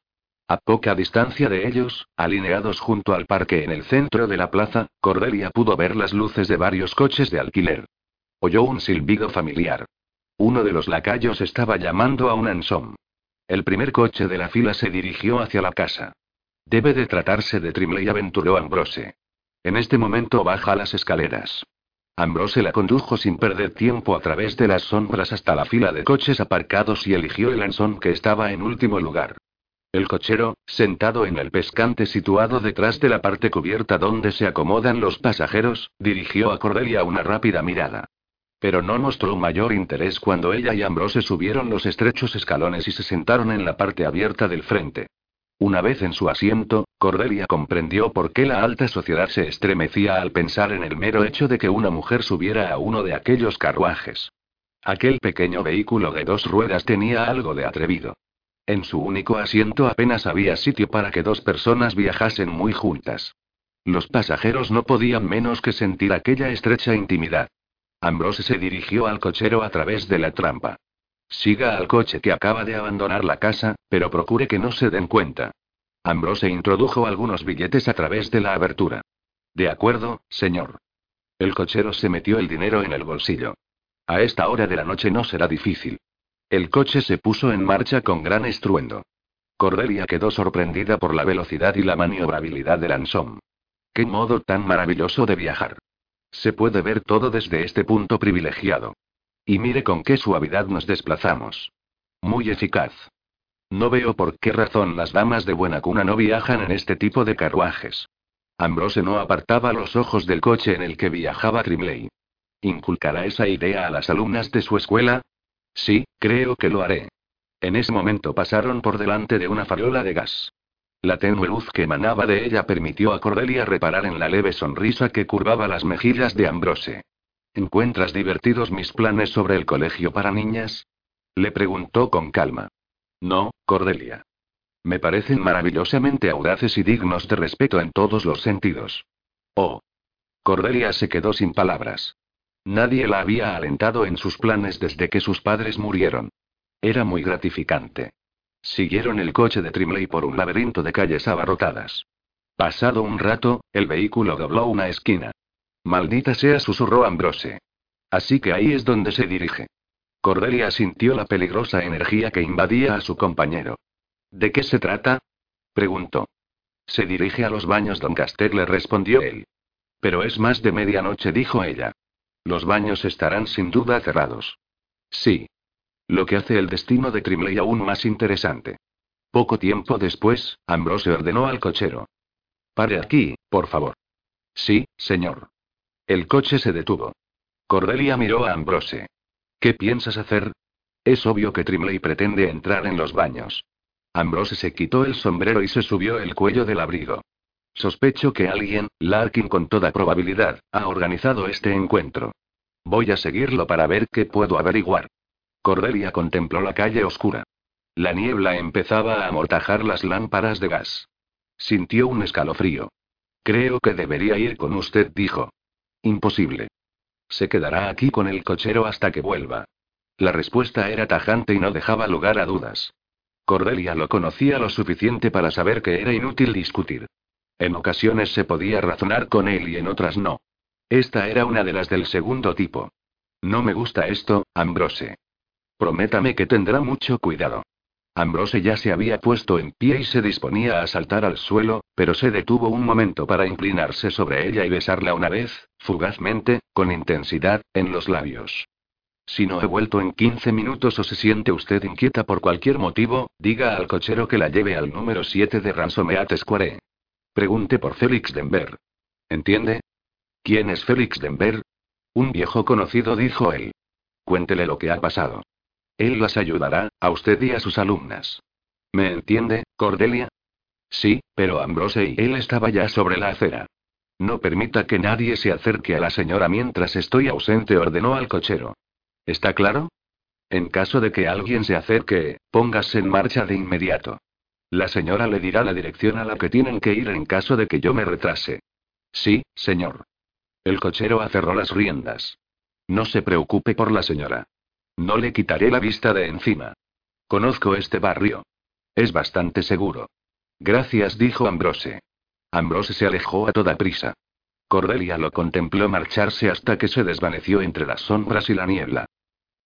A poca distancia de ellos, alineados junto al parque en el centro de la plaza, Cordelia pudo ver las luces de varios coches de alquiler. Oyó un silbido familiar. Uno de los lacayos estaba llamando a un ansom. El primer coche de la fila se dirigió hacia la casa. Debe de tratarse de Trimley, aventuró Ambrose. En este momento baja las escaleras. Ambrose la condujo sin perder tiempo a través de las sombras hasta la fila de coches aparcados y eligió el ansom que estaba en último lugar. El cochero, sentado en el pescante situado detrás de la parte cubierta donde se acomodan los pasajeros, dirigió a Cordelia una rápida mirada. Pero no mostró mayor interés cuando ella y Ambrose subieron los estrechos escalones y se sentaron en la parte abierta del frente. Una vez en su asiento, Cordelia comprendió por qué la alta sociedad se estremecía al pensar en el mero hecho de que una mujer subiera a uno de aquellos carruajes. Aquel pequeño vehículo de dos ruedas tenía algo de atrevido. En su único asiento apenas había sitio para que dos personas viajasen muy juntas. Los pasajeros no podían menos que sentir aquella estrecha intimidad. Ambrose se dirigió al cochero a través de la trampa. Siga al coche que acaba de abandonar la casa, pero procure que no se den cuenta. Ambrose introdujo algunos billetes a través de la abertura. De acuerdo, señor. El cochero se metió el dinero en el bolsillo. A esta hora de la noche no será difícil. El coche se puso en marcha con gran estruendo. Cordelia quedó sorprendida por la velocidad y la maniobrabilidad del Ansom. ¡Qué modo tan maravilloso de viajar! Se puede ver todo desde este punto privilegiado. Y mire con qué suavidad nos desplazamos. Muy eficaz. No veo por qué razón las damas de buena cuna no viajan en este tipo de carruajes. Ambrose no apartaba los ojos del coche en el que viajaba Trimley. ¿Inculcará esa idea a las alumnas de su escuela? Sí, creo que lo haré. En ese momento pasaron por delante de una farola de gas. La tenue luz que emanaba de ella permitió a Cordelia reparar en la leve sonrisa que curvaba las mejillas de Ambrose. ¿Encuentras divertidos mis planes sobre el colegio para niñas? Le preguntó con calma. No, Cordelia. Me parecen maravillosamente audaces y dignos de respeto en todos los sentidos. Oh. Cordelia se quedó sin palabras. Nadie la había alentado en sus planes desde que sus padres murieron. Era muy gratificante. Siguieron el coche de Trimley por un laberinto de calles abarrotadas. Pasado un rato, el vehículo dobló una esquina. Maldita sea, susurró Ambrose. Así que ahí es donde se dirige. Cordelia sintió la peligrosa energía que invadía a su compañero. ¿De qué se trata? preguntó. Se dirige a los baños, don Castel le respondió él. Pero es más de medianoche, dijo ella. Los baños estarán sin duda cerrados. Sí. Lo que hace el destino de Trimley aún más interesante. Poco tiempo después, Ambrose ordenó al cochero. Pare aquí, por favor. Sí, señor. El coche se detuvo. Cordelia miró a Ambrose. ¿Qué piensas hacer? Es obvio que Trimley pretende entrar en los baños. Ambrose se quitó el sombrero y se subió el cuello del abrigo. Sospecho que alguien, Larkin con toda probabilidad, ha organizado este encuentro. Voy a seguirlo para ver qué puedo averiguar. Cordelia contempló la calle oscura. La niebla empezaba a amortajar las lámparas de gas. Sintió un escalofrío. Creo que debería ir con usted, dijo. Imposible. Se quedará aquí con el cochero hasta que vuelva. La respuesta era tajante y no dejaba lugar a dudas. Cordelia lo conocía lo suficiente para saber que era inútil discutir. En ocasiones se podía razonar con él y en otras no. Esta era una de las del segundo tipo. No me gusta esto, Ambrose. Prométame que tendrá mucho cuidado. Ambrose ya se había puesto en pie y se disponía a saltar al suelo, pero se detuvo un momento para inclinarse sobre ella y besarla una vez, fugazmente, con intensidad, en los labios. Si no he vuelto en 15 minutos o se siente usted inquieta por cualquier motivo, diga al cochero que la lleve al número 7 de Ransomeat Square. Pregunte por Félix Denver. ¿Entiende? ¿Quién es Félix Denver? Un viejo conocido, dijo él. Cuéntele lo que ha pasado. Él las ayudará, a usted y a sus alumnas. ¿Me entiende, Cordelia? Sí, pero Ambrose y él estaba ya sobre la acera. No permita que nadie se acerque a la señora mientras estoy ausente, ordenó al cochero. ¿Está claro? En caso de que alguien se acerque, póngase en marcha de inmediato. La señora le dirá la dirección a la que tienen que ir en caso de que yo me retrase. Sí, señor. El cochero aferró las riendas. No se preocupe por la señora. No le quitaré la vista de encima. Conozco este barrio. Es bastante seguro. Gracias, dijo Ambrose. Ambrose se alejó a toda prisa. Cordelia lo contempló marcharse hasta que se desvaneció entre las sombras y la niebla.